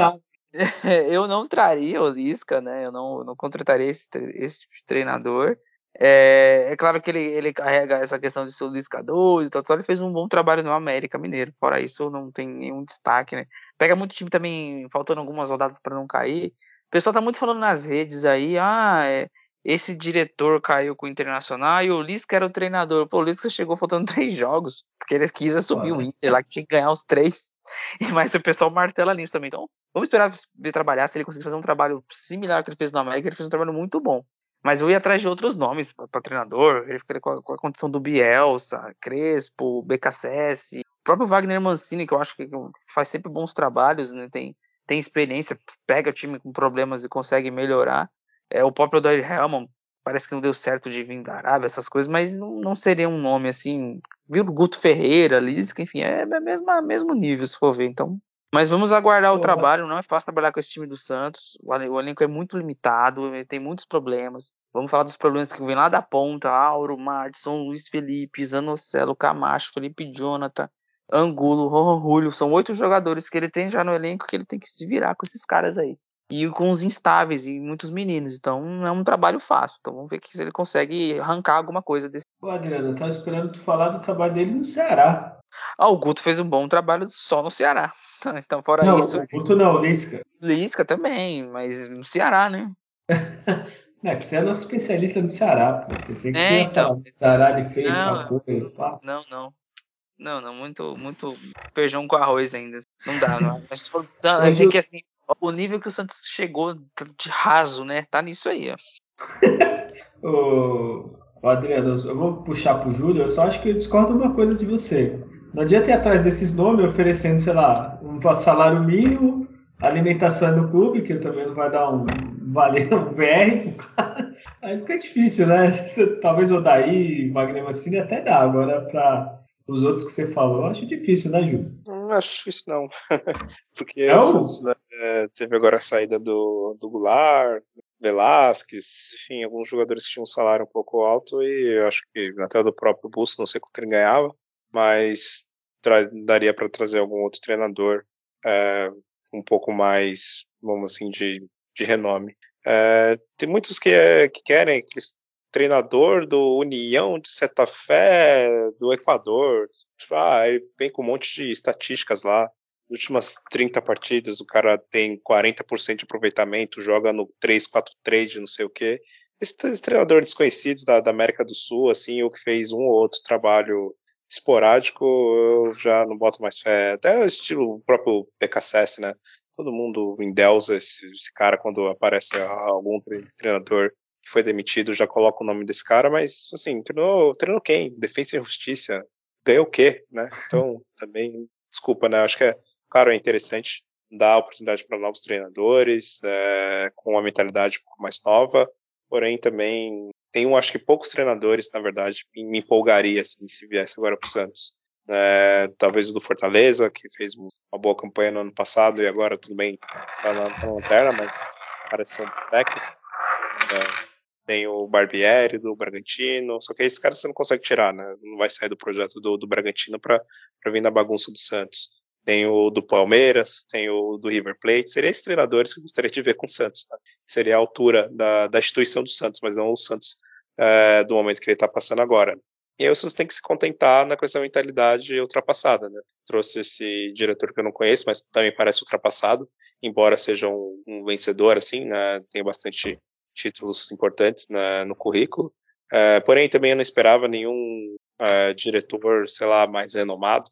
*laughs* eu, não traria o Lisca, né? Eu não, não contrataria esse, esse tipo de treinador. É, é, claro que ele, ele carrega essa questão de ser o liscador e tal, tal, ele fez um bom trabalho no América Mineiro. Fora isso, não tem nenhum destaque, né? Pega muito time também, faltando algumas rodadas para não cair. O pessoal tá muito falando nas redes aí, ah, é, esse diretor caiu com o Internacional e o Lisca era o treinador. Pô, o Lisca chegou faltando *laughs* três jogos, porque ele quis assumir o Inter lá, que tinha que ganhar os três. *laughs* Mas o pessoal martela nisso também. Então, vamos esperar ver trabalhar. Se ele conseguir fazer um trabalho similar ao que ele fez no América, ele fez um trabalho muito bom. Mas eu ia atrás de outros nomes para treinador. Ele ficaria com a, com a, condição do Bielsa, Crespo, BKSS, o próprio Wagner Mancini, que eu acho que faz sempre bons trabalhos, né? Tem, tem experiência, pega o time com problemas e consegue melhorar. É, o próprio Doyle Hellman parece que não deu certo de vir da Arábia, essas coisas, mas não, não seria um nome assim. Viu Guto Ferreira, Lisca, enfim, é, é mesmo, mesmo nível, se for ver. Então, mas vamos aguardar o trabalho. Não é fácil trabalhar com esse time do Santos. O elenco é muito limitado, tem muitos problemas. Vamos falar dos problemas que vêm lá da ponta: Auro, Martson, Luiz Felipe, Zanocelo, Camacho, Felipe Jonathan, Angulo, Rorro São oito jogadores que ele tem já no elenco que ele tem que se virar com esses caras aí e com os instáveis e muitos meninos. Então não é um trabalho fácil. Então vamos ver se ele consegue arrancar alguma coisa desse. Pô, Adriano, eu tava esperando tu falar do trabalho dele no Ceará. Ah, o Guto fez um bom trabalho só no Ceará. *laughs* Então, fora não, isso. O Guto não, o Lisca. Lisca também, mas no Ceará, né? não, *laughs* que você é nosso especialista no Ceará, pô. Pensei que é, então. O Ceará ele fez não, coisa, pá. Não, não. Não, não, muito, muito feijão com arroz ainda. Não dá, não. *laughs* Mas, mas é que assim, o nível que o Santos chegou de raso, né? Tá nisso aí, ó. *laughs* Ô, Adriano, eu vou puxar pro Júlio, eu só acho que eu discordo uma coisa de você. Não adianta ir atrás desses nomes oferecendo, sei lá, um salário mínimo, alimentação no clube, que também não vai dar um valer um *laughs* VR. *laughs* Aí fica difícil, né? Talvez o Daí, Wagner Mancini até dá, agora para os outros que você falou, acho difícil, né, Júlio? Não acho isso não. Porque é o Santos né, teve agora a saída do, do Goulart, Velasquez, enfim, alguns jogadores que tinham um salário um pouco alto e acho que até do próprio Busto, não sei quanto ele ganhava, mas daria para trazer algum outro treinador é, um pouco mais, vamos assim, de, de renome. É, tem muitos que, é, que querem, que treinador do União de Santa Fé do Equador. Tipo, ah, ele vem com um monte de estatísticas lá. Últimas 30 partidas, o cara tem 40% de aproveitamento, joga no 3-4-3 de não sei o quê. Esses treinadores desconhecidos da, da, América do Sul, assim, ou que fez um ou outro trabalho esporádico, eu já não boto mais fé. Até estilo próprio PKSS, né? Todo mundo endeusa esse, esse cara quando aparece algum treinador que foi demitido, já coloca o nome desse cara, mas assim, treinou, treinou quem? Defesa e Justiça. Ganhou o quê, né? Então, *laughs* também, desculpa, né? Acho que é, claro, é interessante dar oportunidade para novos treinadores, é, com uma mentalidade um pouco mais nova, porém também tem, acho que poucos treinadores, na verdade, me empolgaria assim, se viesse agora para o Santos. É, talvez o do Fortaleza, que fez uma boa campanha no ano passado e agora tudo bem, tá na, na lanterna, mas parece ser um técnico. É, tem o Barbieri do Bragantino, só que esse cara você não consegue tirar, né? Não vai sair do projeto do, do Bragantino para vir na bagunça do Santos. Tem o do Palmeiras, tem o do River Plate. Seriam esses treinadores que eu gostaria de ver com o Santos. Né? Seria a altura da, da instituição do Santos, mas não o Santos é, do momento que ele está passando agora. E aí o Santos tem que se contentar na questão da mentalidade ultrapassada, né? Trouxe esse diretor que eu não conheço, mas também parece ultrapassado, embora seja um, um vencedor, assim, né? Tem bastante títulos importantes na, no currículo. É, porém, também eu não esperava nenhum é, diretor, sei lá, mais renomado.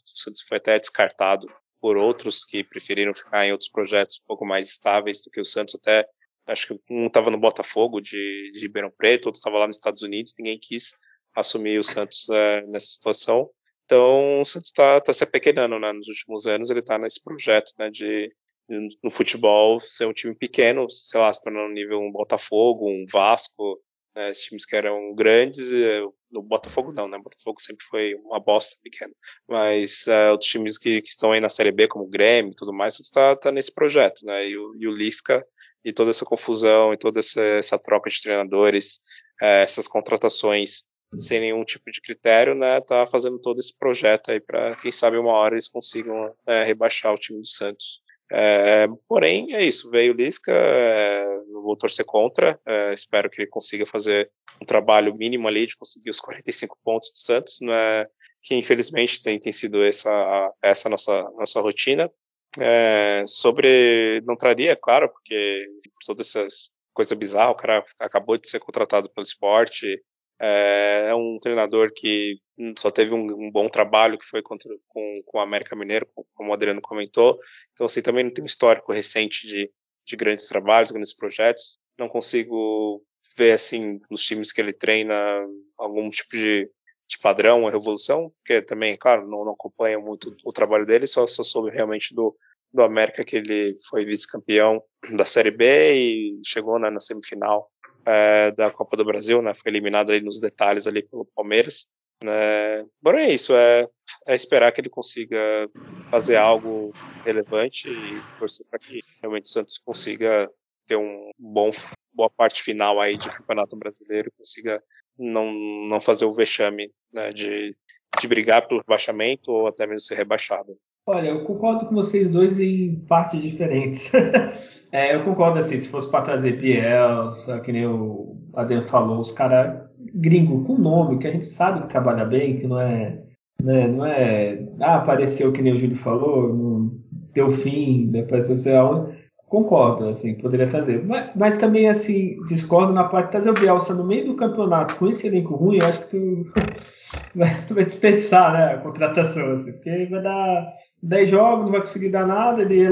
Foi até descartado por outros que preferiram ficar em outros projetos um pouco mais estáveis do que o Santos. Até acho que um estava no Botafogo de, de Ribeirão Preto, outro estava lá nos Estados Unidos. Ninguém quis assumir o Santos é, nessa situação. Então o Santos está tá se apequenando, né? Nos últimos anos ele está nesse projeto, né? De no futebol ser um time pequeno, sei lá, se tornar um nível um Botafogo, um Vasco, né, esses times que eram grandes, no Botafogo não, né? O Botafogo sempre foi uma bosta pequena. Mas uh, outros times que, que, estão aí na Série B, como o Grêmio e tudo mais, está tá nesse projeto, né? E o, e o Lisca e toda essa confusão e toda essa, essa troca de treinadores, uh, essas contratações sem nenhum tipo de critério, né? Tá fazendo todo esse projeto aí para quem sabe uma hora eles consigam uh, rebaixar o time do Santos. É, porém, é isso. Veio o Lisca, é, não vou torcer contra. É, espero que ele consiga fazer um trabalho mínimo ali de conseguir os *laughs* 45 pontos do Santos, né, que infelizmente tem, tem sido essa, essa nossa, nossa rotina. É, sobre. Não traria, claro, porque por todas essas coisas bizarras, o cara acabou de ser contratado pelo esporte, é, é um treinador que só teve um, um bom trabalho que foi contra, com, com o América Mineiro, como o Adriano comentou. Então, assim, também não tem um histórico recente de, de grandes trabalhos, grandes projetos. Não consigo ver, assim, nos times que ele treina algum tipo de, de padrão, uma revolução, porque também, claro, não, não acompanha muito o trabalho dele, só, só soube realmente do, do América que ele foi vice-campeão da Série B e chegou né, na semifinal é, da Copa do Brasil, né? Foi eliminado ali nos detalhes ali pelo Palmeiras. Né? Porém, é isso, é, é esperar que ele consiga fazer algo relevante e torcer para que realmente o Santos consiga ter um bom boa parte final aí de Campeonato Brasileiro consiga não, não fazer o vexame né, de, de brigar pelo rebaixamento ou até mesmo ser rebaixado. Olha, eu concordo com vocês dois em partes diferentes. *laughs* é, eu concordo assim, se fosse para trazer Bielsa, que nem o Adriano falou, os caras gringo com nome, que a gente sabe que trabalha bem, que não é, né, não é, ah, apareceu que nem o Júlio falou, não deu fim, depois você concordo, assim, poderia trazer. Mas, mas, também, assim, discordo na parte de trazer o Bielsa no meio do campeonato com esse elenco ruim, eu acho que tu *laughs* vai, tu vai desperdiçar, né, a contratação, assim, porque vai dar 10 jogos, não vai conseguir dar nada, ele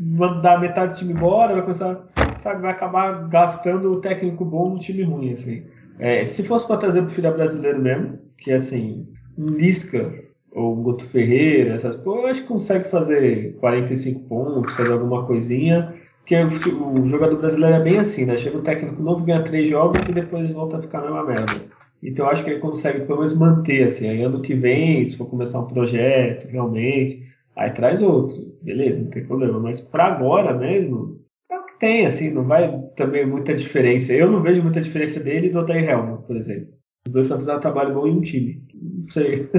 vai dar metade do time embora, vai começar, sabe, vai acabar gastando o técnico bom no time ruim, assim. É, se fosse para trazer pro filho brasileiro mesmo, que assim, um Lisca ou um Guto Ferreira, essas coisas, eu acho que consegue fazer 45 pontos, fazer alguma coisinha. Porque o, o jogador brasileiro é bem assim, né? Chega o técnico novo, ganha três jogos e depois volta a ficar a mesma merda. Então eu acho que ele consegue pelo menos manter, assim. Aí ano que vem, se for começar um projeto, realmente, aí traz outro. Beleza, não tem problema. Mas para agora mesmo, tem, assim, não vai também muita diferença. Eu não vejo muita diferença dele e do Odair Helman, por exemplo. Os dois só fizeram trabalho bom em um time. Não sei. *laughs*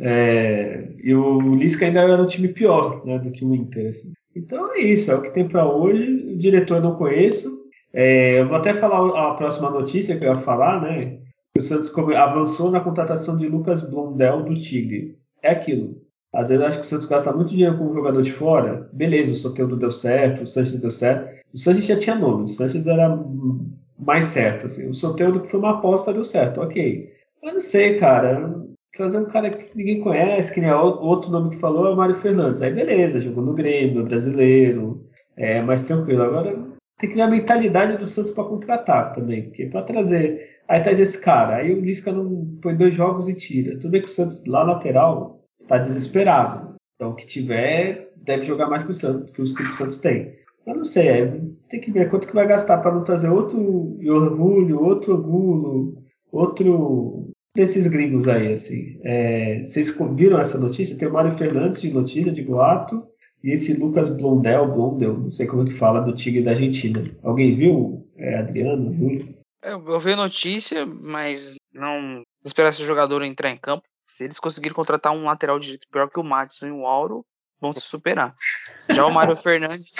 É, e o Lisca ainda era um time pior né, do que o Inter. Assim. Então é isso, é o que tem para hoje. O diretor eu não conheço. É, eu vou até falar a próxima notícia que eu ia falar, né? O Santos avançou na contratação de Lucas Blondel do Tigre. É aquilo. Às vezes eu acho que o Santos gasta muito dinheiro com um jogador de fora. Beleza, o Soteldo deu certo, o Sanches deu certo. O Sanches já tinha nome, o Sanches era mais certo. Assim. O Soteldo que foi uma aposta deu certo, ok. Mas não sei, cara. Trazer um cara que ninguém conhece, que nem outro nome que falou é o Mário Fernandes. Aí beleza, jogou no Grêmio, é brasileiro, é mais tranquilo. Agora tem que ver a mentalidade do Santos para contratar também, porque para trazer. Aí traz esse cara, aí o Lisca não põe dois jogos e tira. Tudo bem que o Santos lá lateral tá desesperado. Então o que tiver deve jogar mais que, o Santos, que os que o Santos tem. Eu não sei, é, tem que ver quanto que vai gastar para não trazer outro orgulho, outro orgulho, outro desses gringos aí, assim. É, vocês viram essa notícia? Tem o Mário Fernandes de notícia, de boato, e esse Lucas Blondel, Blondel, não sei como é que fala, do Tigre da Argentina. Alguém viu? É, Adriano, Júlio? Eu, eu vi a notícia, mas não esperar esse jogador entrar em campo. Se eles conseguirem contratar um lateral direito pior que o Matson e o Auro, vão se superar. Já o Mário *laughs* Fernandes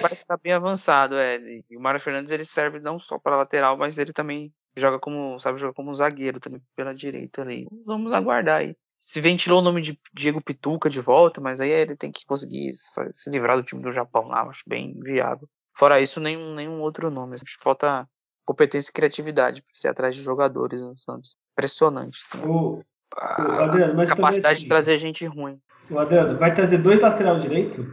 vai estar bem avançado, é. E o Mário Fernandes ele serve não só para lateral, mas ele também joga como, sabe, joga como zagueiro também pela direita ali. Vamos aguardar aí. Se ventilou o nome de Diego Pituca de volta, mas aí ele tem que conseguir se livrar do time do Japão lá, acho bem viável. Fora isso, nenhum, nenhum outro nome. Acho que falta competência e criatividade para ser atrás de jogadores no Santos. Impressionante, sim. O, o Adriano, a capacidade assim, de trazer gente ruim. O Adriano, vai trazer dois lateral direito?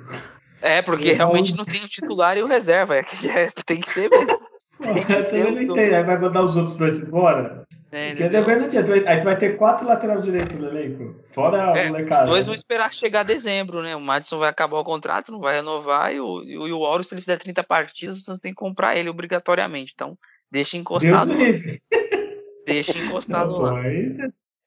É, porque realmente não tem o titular e o reserva. É que já tem que ser mesmo. *laughs* Tem que ser não entendo. Aí vai mandar os outros dois embora? É, não tinha. Aí tu vai ter quatro laterais direitos no elenco. Fora é, o molecada. Os dois vão esperar chegar dezembro, né? O Madison vai acabar o contrato, não vai renovar. E o, e o Oro, se ele fizer 30 partidas, o Santos tem que comprar ele obrigatoriamente. Então, deixa encostado. Deus lá. Deixa encostado não, lá. Aí...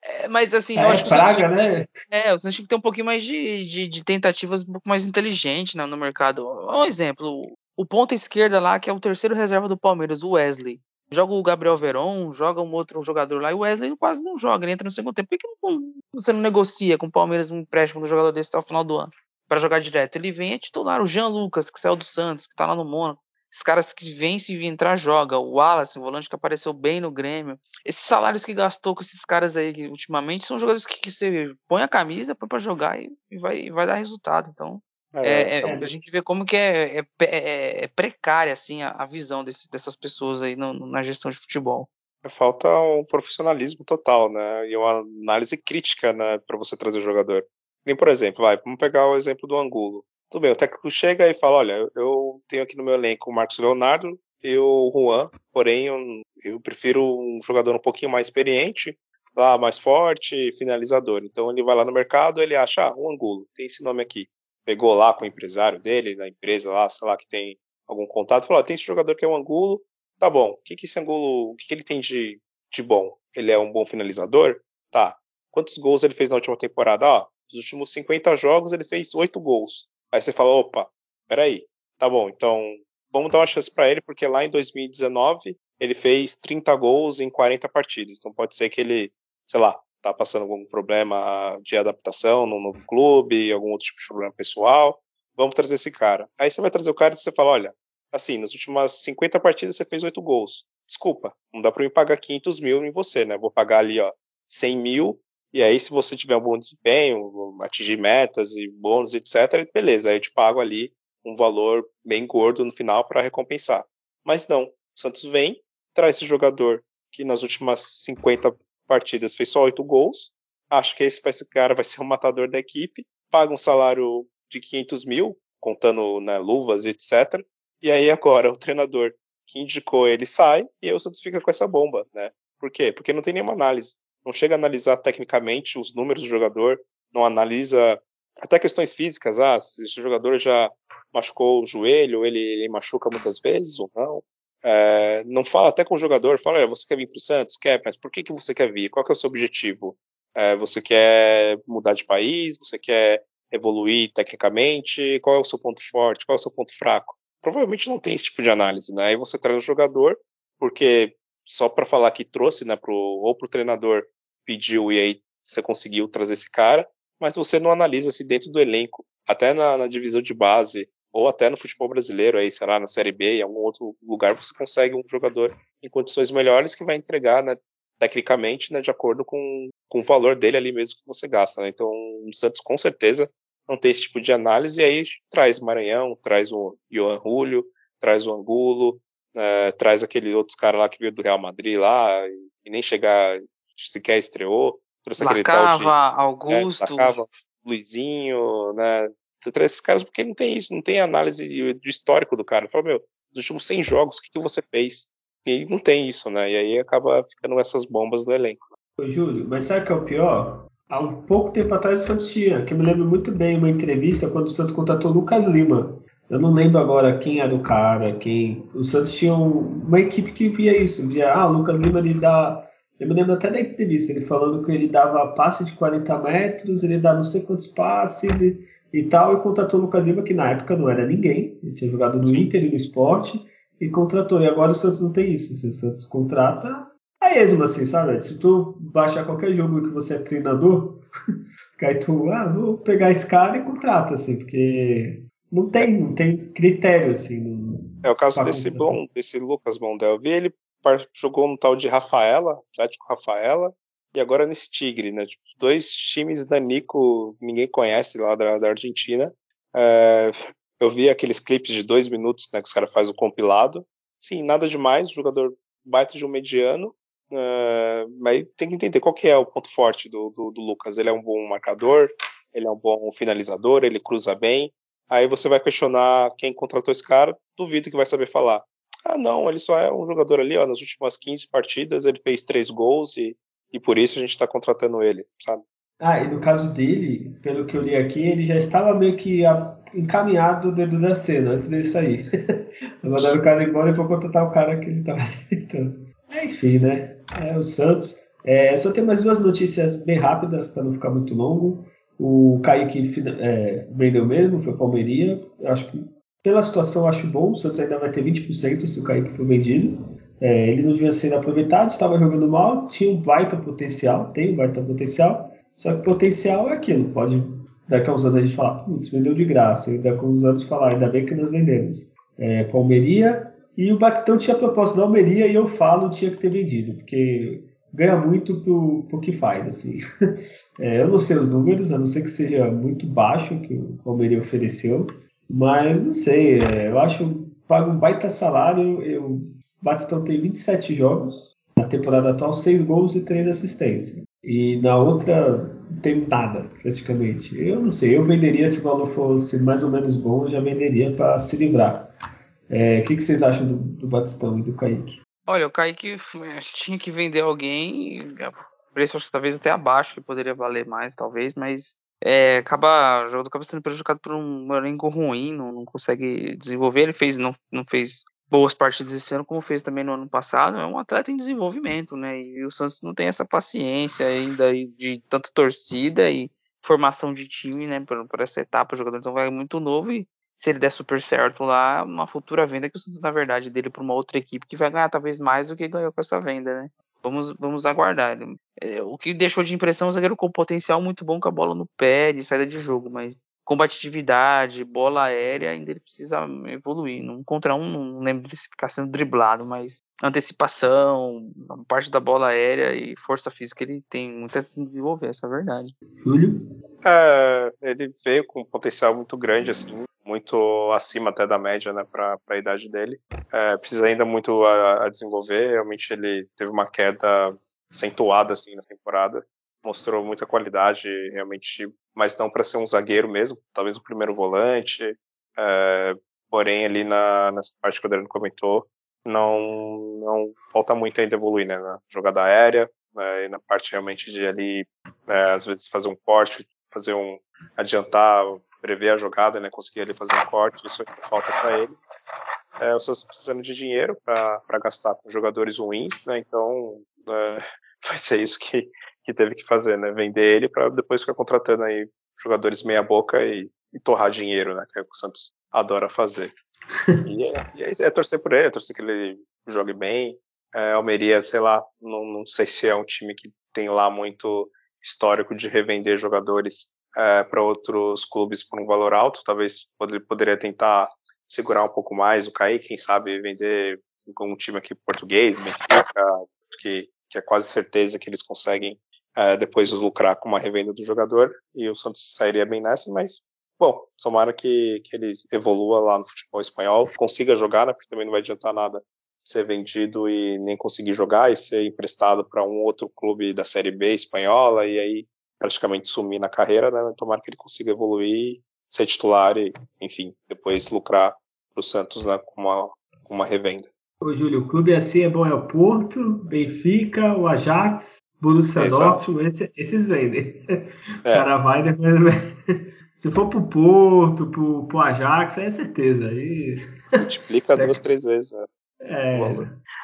É, mas assim, é, eu acho que praga, né? É, o Santos tinha que ter um pouquinho mais de, de, de tentativas um pouco mais inteligente né, no mercado. Um exemplo, o ponta esquerda lá, que é o terceiro reserva do Palmeiras, o Wesley. Joga o Gabriel Veron, joga um outro jogador lá, e o Wesley quase não joga, ele entra no segundo tempo. Por que, não, você não negocia com o Palmeiras um empréstimo do jogador desse até o final do ano? para jogar direto. Ele vem é titular, o Jean Lucas, que saiu do Santos, que tá lá no Mônaco. Esses caras que vêm se entrar, joga. O Wallace, o volante que apareceu bem no Grêmio. Esses salários que gastou com esses caras aí que, ultimamente são jogadores que, que, você põe a camisa, põe pra jogar e, e vai, vai dar resultado. Então, é, é, a gente vê como que é, é, é, é precária assim, a, a visão desse, dessas pessoas aí no, na gestão de futebol. Falta um profissionalismo total, né? E uma análise crítica, né, para você trazer o jogador. Nem, por exemplo, vai, vamos pegar o exemplo do Angulo. Tudo bem, o técnico chega e fala: olha, eu tenho aqui no meu elenco o Marcos Leonardo e o Juan, porém eu, eu prefiro um jogador um pouquinho mais experiente, lá mais forte, finalizador. Então ele vai lá no mercado, ele acha, ah, um Angulo, tem esse nome aqui. Pegou lá com o empresário dele, da empresa lá, sei lá, que tem algum contato, falou: ah, tem esse jogador que é o Angulo, tá bom, o que, que esse Angulo, o que, que ele tem de, de bom? Ele é um bom finalizador? Tá. Quantos gols ele fez na última temporada? Ó, nos últimos 50 jogos ele fez 8 gols. Aí você fala, opa, peraí, tá bom, então vamos dar uma chance para ele, porque lá em 2019 ele fez 30 gols em 40 partidas. Então pode ser que ele, sei lá, tá passando algum problema de adaptação no novo clube, algum outro tipo de problema pessoal. Vamos trazer esse cara. Aí você vai trazer o cara e você fala, olha, assim, nas últimas 50 partidas você fez 8 gols. Desculpa, não dá para me pagar 500 mil em você, né? Vou pagar ali, ó, 100 mil e aí, se você tiver um bom desempenho, atingir metas e bônus, etc., beleza, aí eu te pago ali um valor bem gordo no final para recompensar. Mas não, o Santos vem, traz esse jogador que nas últimas 50 partidas fez só 8 gols, acha que esse, esse cara vai ser o matador da equipe, paga um salário de 500 mil, contando né, luvas, etc. E aí agora o treinador que indicou ele sai e aí o Santos fica com essa bomba, né? Por quê? Porque não tem nenhuma análise não chega a analisar tecnicamente os números do jogador, não analisa até questões físicas, ah, se esse jogador já machucou o joelho, ele, ele machuca muitas vezes ou não. É, não fala até com o jogador, fala, você quer vir para o Santos? Quer, mas por que, que você quer vir? Qual que é o seu objetivo? É, você quer mudar de país? Você quer evoluir tecnicamente? Qual é o seu ponto forte? Qual é o seu ponto fraco? Provavelmente não tem esse tipo de análise, né? Aí você traz o jogador, porque só para falar que trouxe, né, pro, ou pro treinador pediu e aí você conseguiu trazer esse cara, mas você não analisa se dentro do elenco, até na, na, divisão de base, ou até no futebol brasileiro, aí, sei lá, na Série B, em algum outro lugar, você consegue um jogador em condições melhores que vai entregar, né, tecnicamente, né, de acordo com, com o valor dele ali mesmo que você gasta. Né? Então, o Santos com certeza não tem esse tipo de análise, e aí traz Maranhão, traz o Johan Julio, traz o Angulo, é, traz aquele outros cara lá que veio do Real Madrid lá e, e nem chegar sequer estreou. Trouxe Lacava, aquele tal de Augusto, né, Lacava, Luizinho, né? Traz esses caras porque não tem isso, não tem análise do histórico do cara. Fala, meu, nos últimos 100 jogos, o que, que você fez? E não tem isso, né? E aí acaba ficando essas bombas do elenco. Ô, Júlio, mas sabe o que é o pior? Há um pouco tempo atrás o Santos tinha, que eu me lembro muito bem, uma entrevista quando o Santos contratou o Lucas Lima. Eu não lembro agora quem era o cara, quem. O Santos tinha uma equipe que via isso, via, ah, o Lucas Lima ele dá. Eu me lembro até da entrevista, ele falando que ele dava passe de 40 metros, ele dá não sei quantos passes e, e tal, e contratou o Lucas Lima, que na época não era ninguém, ele tinha jogado no Inter e no esporte, e contratou. E agora o Santos não tem isso. O Santos contrata a esmo, assim, sabe? Se tu baixar qualquer jogo que você é treinador, *laughs* aí tu, ah, vou pegar esse cara e contrata, assim, porque não tem, não tem critério, assim. Não, é o caso desse bom, desse Lucas Mondel. Eu vi ele jogou no tal de Rafaela, Atlético Rafaela, e agora nesse Tigre, né? Tipo, dois times da Nico, ninguém conhece lá da, da Argentina. É, eu vi aqueles clipes de dois minutos, né? Que os caras fazem o compilado. Sim, nada demais, o jogador baita de um mediano, Uh, mas tem que entender qual que é o ponto forte do, do, do, Lucas. Ele é um bom marcador, ele é um bom finalizador, ele cruza bem, Aí você vai questionar quem contratou esse cara, duvido que vai saber falar. Ah, não, ele só é um jogador ali, ó, nas últimas 15 partidas ele fez três gols e, e por isso a gente está contratando ele, sabe? Ah, e no caso dele, pelo que eu li aqui, ele já estava meio que encaminhado dentro da cena antes dele sair. *laughs* Mandaram o cara embora e foi contratar o cara que ele estava *laughs* tentando. Enfim, né? É o Santos. É, só tem mais duas notícias bem rápidas para não ficar muito longo. O Kaique é, vendeu mesmo, foi Palmeiria. Eu acho que pela situação acho bom. O Santos ainda vai ter 20% se o Kaique for vendido. É, ele não devia ser aproveitado, estava jogando mal, tinha um baita potencial, tem um baita potencial, só que potencial é aquilo, pode daqui a uns anos a gente falar, putz, vendeu de graça, e daqui a uns anos falar, ainda bem que nós vendemos. É, e o Batistão tinha proposta da Almeria e eu falo tinha que ter vendido, porque ganha muito pro, pro que faz, assim. *laughs* É, eu não sei os números, a não ser que seja muito baixo que o Palmeiras ofereceu, mas não sei, é, eu acho paga um baita salário, eu, o Batistão tem 27 jogos, na temporada atual 6 gols e 3 assistências. E na outra não tem nada, praticamente. Eu não sei, eu venderia se o valor fosse mais ou menos bom, eu já venderia para se livrar. É, o que, que, vocês acham do, do Batistão e do Kaique? Olha, o Kaique tinha que vender alguém, preço acho que talvez até abaixo, que poderia valer mais, talvez, mas é, acaba, o jogador acaba sendo prejudicado por um elenco ruim, não, não, consegue desenvolver, ele fez, não, não fez boas partidas esse ano, como fez também no ano passado, é um atleta em desenvolvimento, né, e o Santos não tem essa paciência ainda de tanta torcida e formação de time, né, por, por essa etapa, o jogador então vai muito novo e se ele der super certo lá, uma futura venda que o Santos, na verdade, dele para uma outra equipe que vai ganhar talvez mais do que ganhou com essa venda, né? Vamos, vamos aguardar. É, o que deixou de impressão é um zagueiro com potencial muito bom com a bola no pé, de saída de jogo, mas combatividade, bola aérea, ainda ele precisa evoluir. Num contra um, não lembro de ficar sendo driblado, mas antecipação, parte da bola aérea e força física ele tem muito a se desenvolver, essa é a verdade. Júlio? É, ele veio com um potencial muito grande, assim, muito acima até da média, né, para a idade dele. É, precisa ainda muito a, a, desenvolver. Realmente ele teve uma queda acentuada assim na temporada. Mostrou muita qualidade, realmente, mas não para ser um zagueiro mesmo. Talvez o primeiro volante. É, porém, ali na, nessa parte que o Adriano comentou, não, não falta muito ainda evoluir, né, na jogada aérea, né, e na parte realmente de ali, né, às vezes fazer um corte, fazer um adiantar prever a jogada, né, conseguir ali fazer um corte, isso é falta para ele. É, o Santos precisando de dinheiro para gastar com jogadores ruins, né, então é, *laughs* vai ser isso que, que teve que fazer, né, vender ele para depois ficar contratando aí jogadores meia boca e, e, torrar dinheiro, né, que é o que o Santos adora fazer. *laughs* E é, e é, é torcer por ele, é torcer que ele jogue bem. É, Almeria, sei lá, não, não sei se é um time que tem lá muito histórico de revender jogadores é, para outros clubes por um valor alto. Talvez poderia tentar segurar um pouco mais o Kaique, quem sabe vender com um time aqui português, Benfica, que, que é quase certeza que eles conseguem é, depois lucrar com uma revenda do jogador e o Santos sairia bem nessa, mas bom, tomara que, que ele evolua lá no futebol espanhol, consiga jogar, né, porque também não vai adiantar nada ser vendido e nem conseguir jogar e ser emprestado para um outro clube da Série B espanhola e aí praticamente sumir na carreira, né? Tomara que ele consiga evoluir, ser titular e, enfim, depois lucrar para o Santos né, com, uma, com uma revenda. Ô, Júlio, o clube assim é bom é o Porto, Benfica, o Ajax, Borussia Dortmund, esse, esses vendem. É. O cara vai depois... Se for pro Porto, pro, pro Ajax, é certeza. Aí... Multiplica duas, três vezes. Né? É.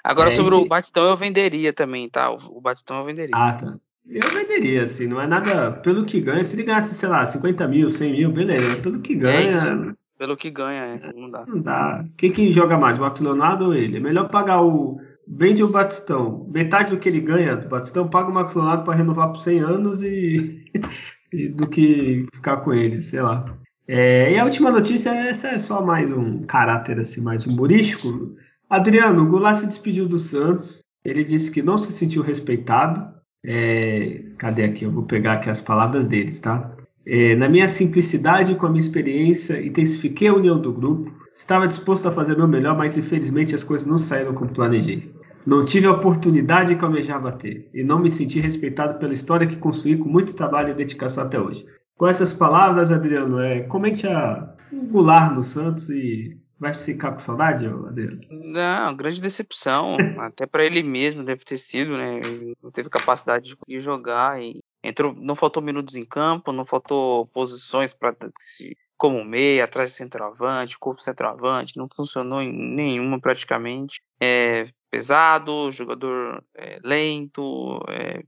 Agora, é, sobre e... o Batistão, eu venderia também, tá? O Batistão eu venderia. Ah, tá. Eu venderia, assim, não é nada pelo que ganha. Se ele ganhasse, sei lá, 50 mil, 100 mil, beleza. Pelo que ganha. É pelo que ganha, é. Não dá. Não dá. Quem que joga mais, o Marcos Leonardo ou ele? É melhor pagar o. Vende o Batistão. Metade do que ele ganha do Batistão, paga o Marcos Leonardo para renovar por 100 anos e... *laughs* e. do que ficar com ele, sei lá. É, e a última notícia, essa é só mais um caráter assim, mais humorístico. Adriano, o Goulart se despediu do Santos. Ele disse que não se sentiu respeitado é, cadê aqui? Eu vou pegar aqui as palavras deles, tá? É, na minha simplicidade, com a minha experiência, intensifiquei a união do grupo. Estava disposto a fazer meu melhor, mas infelizmente as coisas não saíram como planejei. Não tive a oportunidade que almejava ter e não me senti respeitado pela história que construí com muito trabalho e dedicação até hoje. Com essas palavras, Adriano, é, comente a, o Goulart no Santos e Vai ficar com saudade, Adriano? Não, grande decepção. *laughs* Até para ele mesmo deve ter sido, né? Ele não teve capacidade de jogar e entrou, não faltou minutos em campo, não faltou posições para se como meia, atrás de centroavante, corpo centroavante, não funcionou em nenhuma praticamente. É pesado, jogador é, lento, é,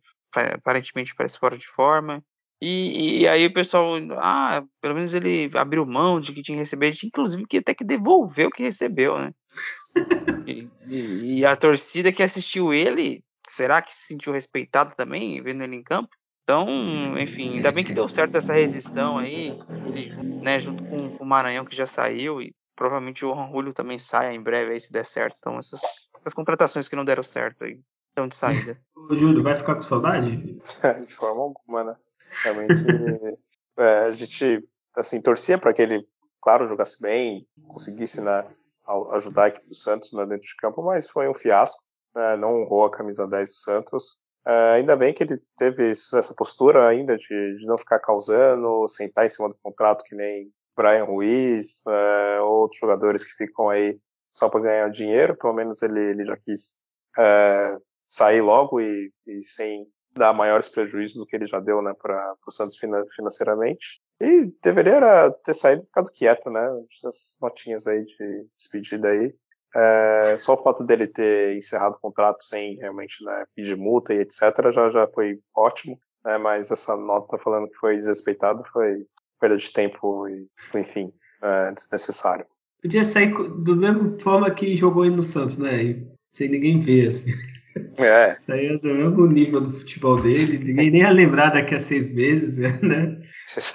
aparentemente parece fora de forma. E, e, aí o pessoal, ah, pelo menos ele abriu mão de que tinha recebido, inclusive que até que devolveu o que recebeu, né? *laughs* e, e, e, a torcida que assistiu ele, será que se sentiu respeitado também, vendo ele em campo? Então, enfim, ainda bem que deu certo essa resistão aí, ele, né, junto com, com o Maranhão que já saiu, e provavelmente o Julio também saia em breve aí se der certo. Então, essas, essas contratações que não deram certo aí estão de saída. *laughs* O Júlio, vai ficar com saudade? *laughs* de forma alguma, né? Realmente, é, a gente, assim, torcia para que ele, claro, jogasse bem, conseguisse, né, ajudar a equipe do Santos né, dentro de campo, mas foi um fiasco, né, não honrou a camisa 10 do Santos. Uh, ainda bem que ele teve essa postura ainda de, de, não ficar causando, sentar em cima do contrato que nem Brian Ruiz, uh, outros jogadores que ficam aí só para ganhar dinheiro. Pelo menos ele, ele já quis uh, sair logo e, e, sem dar maiores prejuízos do que ele já deu né, para o Santos financeiramente. E deveria ter saído e ficado quieto, né? Essas notinhas aí de despedida aí. É, só o fato dele ter encerrado o contrato sem realmente né, pedir multa e etc. já, já foi ótimo, né, mas essa nota falando que foi desrespeitado foi perda de tempo e, enfim, é, desnecessário. Podia sair do mesmo forma que jogou aí no Santos, né? Sem ninguém ver, assim. É. *laughs* Saía do mesmo nível do futebol dele, ninguém nem ia lembrar daqui a seis meses, *laughs* né?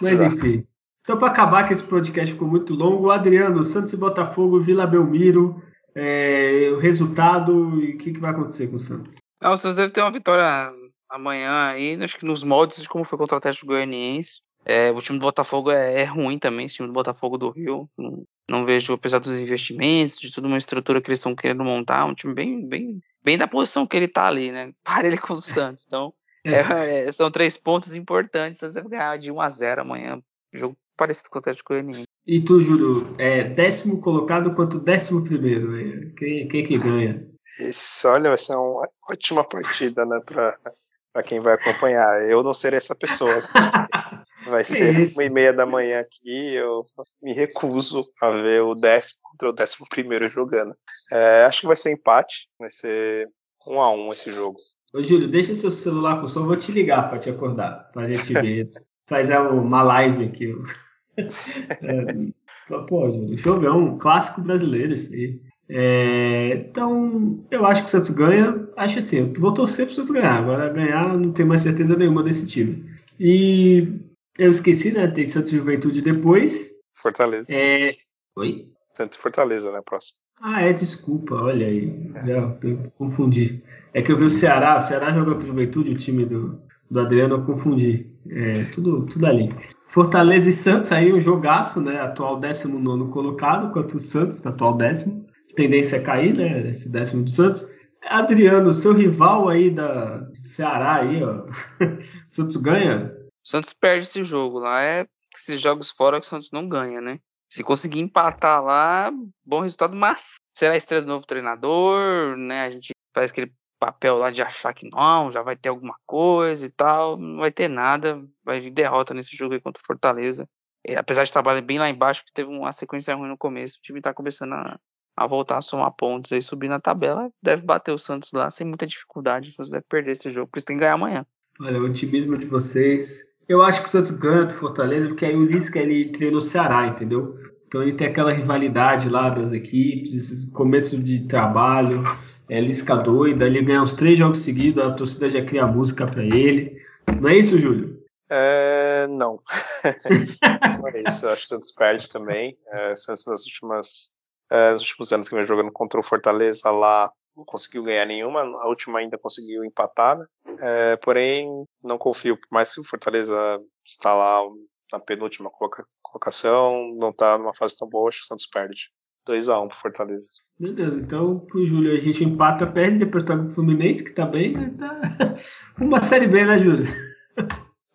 Mas enfim. Então, para acabar, que esse podcast ficou muito longo, o Adriano, Santos e Botafogo, Vila Belmiro, é, o resultado e o que, que, vai acontecer com o Santos? Não, o Santos deve ter uma vitória amanhã aí, acho que nos moldes de como foi contra o Atlético Goianiense. É, o time do Botafogo é, é, ruim também, esse time do Botafogo do Rio. Não, não, vejo, apesar dos investimentos, de toda uma estrutura que eles estão querendo montar, um time bem, bem, bem da posição que ele tá ali, né? *laughs* Para ele com o Santos. Então, é, é, são três pontos importantes. Santos deve ganhar de 1 a 0 amanhã. Jogo parecido com o Atlético Goianiense. E tu, Júlio, é décimo colocado quanto décimo primeiro? Né? Quem, quem que ganha? Isso, olha, vai ser uma ótima partida, né, pra, pra quem vai acompanhar. Eu não serei essa pessoa. *laughs* Vai ser isso? uma e meia da manhã aqui, eu me recuso a ver o décimo contra o décimo primeiro jogando. É, acho que vai ser empate, vai ser um a um esse jogo. Ô, Júlio, deixa seu celular com som, vou te ligar para te acordar, pra gente ver. *laughs* Fazer uma live aqui. *laughs* é, pô, eu ver, é um clássico brasileiro isso aí. É, então, eu acho que o Santos ganha. Acho assim, eu vou torcer para o Santos ganhar. Agora, ganhar, não tenho mais certeza nenhuma desse time. E eu esqueci, né? Tem Santos Juventude depois. Fortaleza. É... Oi? Santos Fortaleza, né? Próximo. Ah, é, desculpa, olha aí. É. Já confundi. É que eu vi o Ceará, o Ceará joga pro Juventude, o time do, do Adriano, eu confundi. É, tudo, tudo ali. Fortaleza e Santos aí um jogaço, né? Atual 19 colocado contra o Santos, atual décimo. Tendência a cair, né? Esse décimo do Santos. Adriano, seu rival aí da Ceará aí, ó. *laughs* Santos ganha? O Santos perde esse jogo lá. É esses jogos fora que o Santos não ganha, né? Se conseguir empatar lá, bom resultado, mas será a estreia do novo treinador, né? A gente faz aquele papel lá de achar que não, já vai ter alguma coisa e tal. Não vai ter nada. Vai vir derrota nesse jogo aí contra o Fortaleza. E, apesar de trabalhar bem lá embaixo, que teve uma sequência ruim no começo, o time tá começando a, a voltar a somar pontos aí, subir na tabela. Deve bater o Santos lá sem muita dificuldade. O Santos deve perder esse jogo, por isso tem que ganhar amanhã. Olha, o otimismo de vocês. Eu acho que o Santos ganha do Fortaleza, porque aí o Lisca ele treinou o Ceará, entendeu? Então ele tem aquela rivalidade lá das equipes, começo de trabalho é Lisca doida, ele ganha os três jogos seguidos, a torcida já cria música para ele. Não é isso, Júlio? É, não. *laughs* não é isso. Eu acho que o Santos perde também. É, Santos nas últimas, é, nos últimos anos que vem jogando contra o Fortaleza lá não conseguiu ganhar nenhuma, a última ainda conseguiu empatar, né? é, porém não confio, por mais que o Fortaleza está lá na penúltima colocação, não está numa fase tão boa, acho que o Santos perde. 2x1 um pro Fortaleza. Beleza, então pro Júlio a gente empata, perde, depois pega o Fluminense, que tá bem, né? Tá *laughs* uma série B, né, Júlio?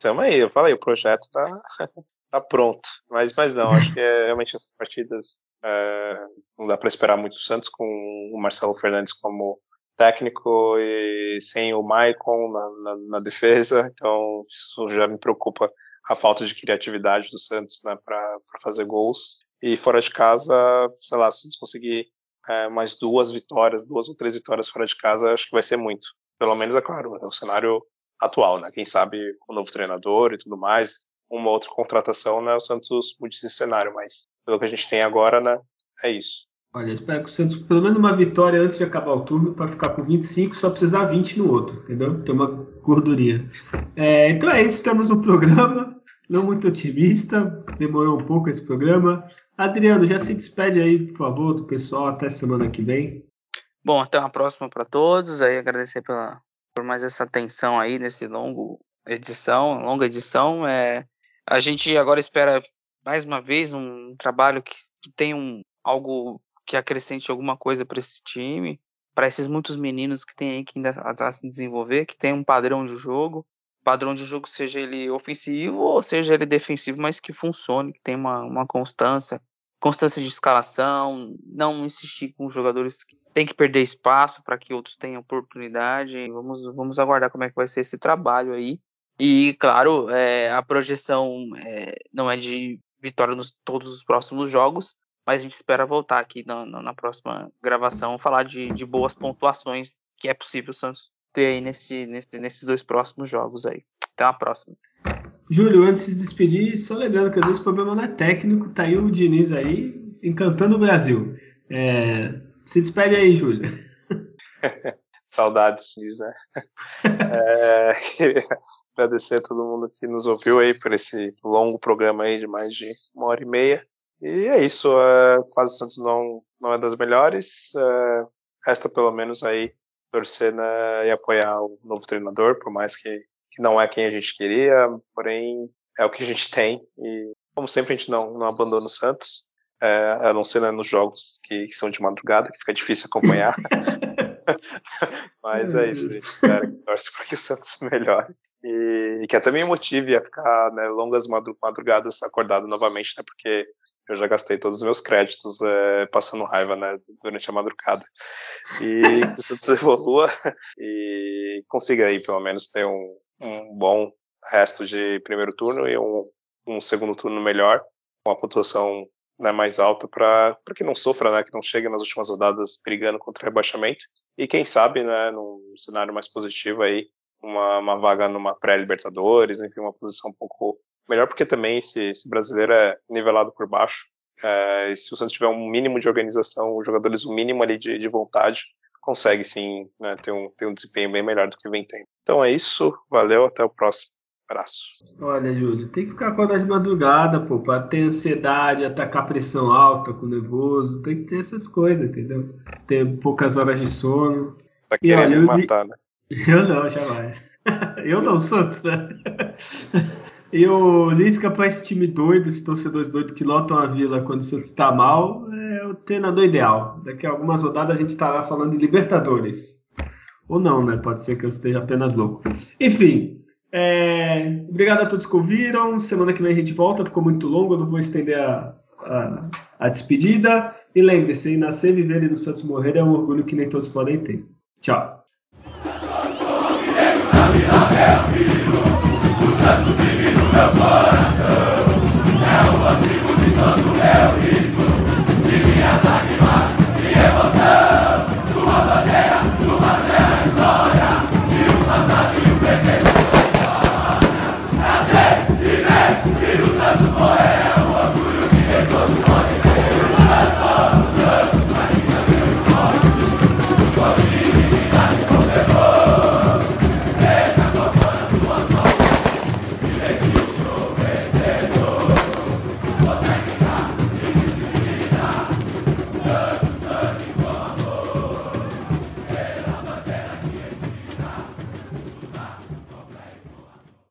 Tamo aí, eu falei, o projeto tá, *laughs* tá pronto. Mas, mas não, acho que é, realmente essas partidas É, não dá para esperar muito o Santos com o Marcelo Fernandes como técnico e sem o Maicon na, na, na, defesa, então isso já me preocupa a falta de criatividade do Santos né, para fazer gols. E fora de casa, sei lá, se conseguir é, mais duas vitórias, duas ou três vitórias fora de casa, acho que vai ser muito. Pelo menos, é claro, é o cenário atual, né? Quem sabe o novo treinador e tudo mais, uma outra contratação, né? O Santos mude esse cenário, mas pelo que a gente tem agora, né? É isso. Olha, espero que o Santos pelo menos uma vitória antes de acabar o turno para ficar com 25, só precisar 20 no outro, entendeu? Tem uma gordurinha. É, então é isso, temos um programa não muito otimista, demorou um pouco esse programa. Adriano, já se despede aí, por favor, do pessoal até semana que vem. Bom, até uma próxima para todos. Aí agradecer pela, por mais essa atenção aí nesse longo edição, longa edição. É, a gente agora espera mais uma vez um trabalho que, que tenha um, algo que acrescente alguma coisa para esse time, para esses muitos meninos que tem aí que ainda a se desenvolver, que tem um padrão de jogo, padrão de jogo seja ele ofensivo ou seja ele defensivo, mas que funcione, que tenha uma, uma constância, constância de escalação, não insistir com jogadores que têm que perder espaço para que outros tenham oportunidade. Vamos, vamos aguardar como é que vai ser esse trabalho aí. E, claro, é, a projeção é, não é de vitória nos todos os próximos jogos, mas a gente espera voltar aqui na, na, na próxima gravação falar de, de, boas pontuações que é possível o Santos ter aí nesse, nesse, nesses dois próximos jogos aí. Até a próxima. Júlio, antes de se despedir, só lembrando que às vezes o problema não é técnico, tá aí o Diniz aí encantando o Brasil. É... Se despede aí, Júlio. *laughs* Saudades, Diniz, né? *laughs* é, *laughs* agradecer a todo mundo que nos ouviu aí por esse longo programa aí de mais de uma hora e meia. E é isso, a fase Santos não, não é das melhores, resta pelo menos aí torcer né, e apoiar o novo treinador, por mais que, que não é quem a gente queria, porém é o que a gente tem e como sempre a gente não, não abandona o Santos, é, a não ser né, nos jogos que, que, são de madrugada, que fica difícil acompanhar. *laughs* *laughs* Mas é isso, a gente espera que torce para que o Santos *laughs* melhore. E, e que até me motive a ficar né, longas madrugadas acordado novamente, né, porque eu já gastei todos os meus créditos é, passando raiva, né, durante a madrugada. E que o Santos *laughs* evolua e consiga aí, pelo menos, ter um, um bom resto de primeiro turno e um, um segundo turno melhor, com a pontuação né, mais alta para que não sofra, né, que não chegue nas últimas rodadas brigando contra o rebaixamento. E quem sabe, né, num cenário mais positivo aí, uma, uma vaga numa pré-Libertadores, enfim, uma posição um pouco melhor porque também esse, esse brasileiro é nivelado por baixo. É, se o Santos tiver um mínimo de organização, os jogadores um mínimo ali de, de vontade, consegue sim né, ter, um, ter um desempenho bem melhor do que vem tendo. Então é isso, valeu, até o próximo. Abraço. Olha, Júlio, tem que ficar acordado de madrugada, pô, pra ter ansiedade, atacar pressão alta com nervoso, tem que ter essas coisas, entendeu? Ter poucas horas de sono. Tá querendo olha, me matar, né? *laughs* Eu não, jamais. *laughs* eu não, Santos, né? E o Lisca para esse time doido, esses torcedores doidos que lotam a vila quando o Santos está mal, é o treinador ideal. Daqui a algumas rodadas a gente estará falando de Libertadores. Ou não, né? Pode ser que eu esteja apenas louco. Enfim, é, obrigado a todos que ouviram. Semana que vem a gente volta. Ficou muito longo, eu não vou estender a, a, a despedida. E lembre-se: nascer, viver e no Santos morrer é um orgulho que nem todos podem ter. Tchau. Meu coração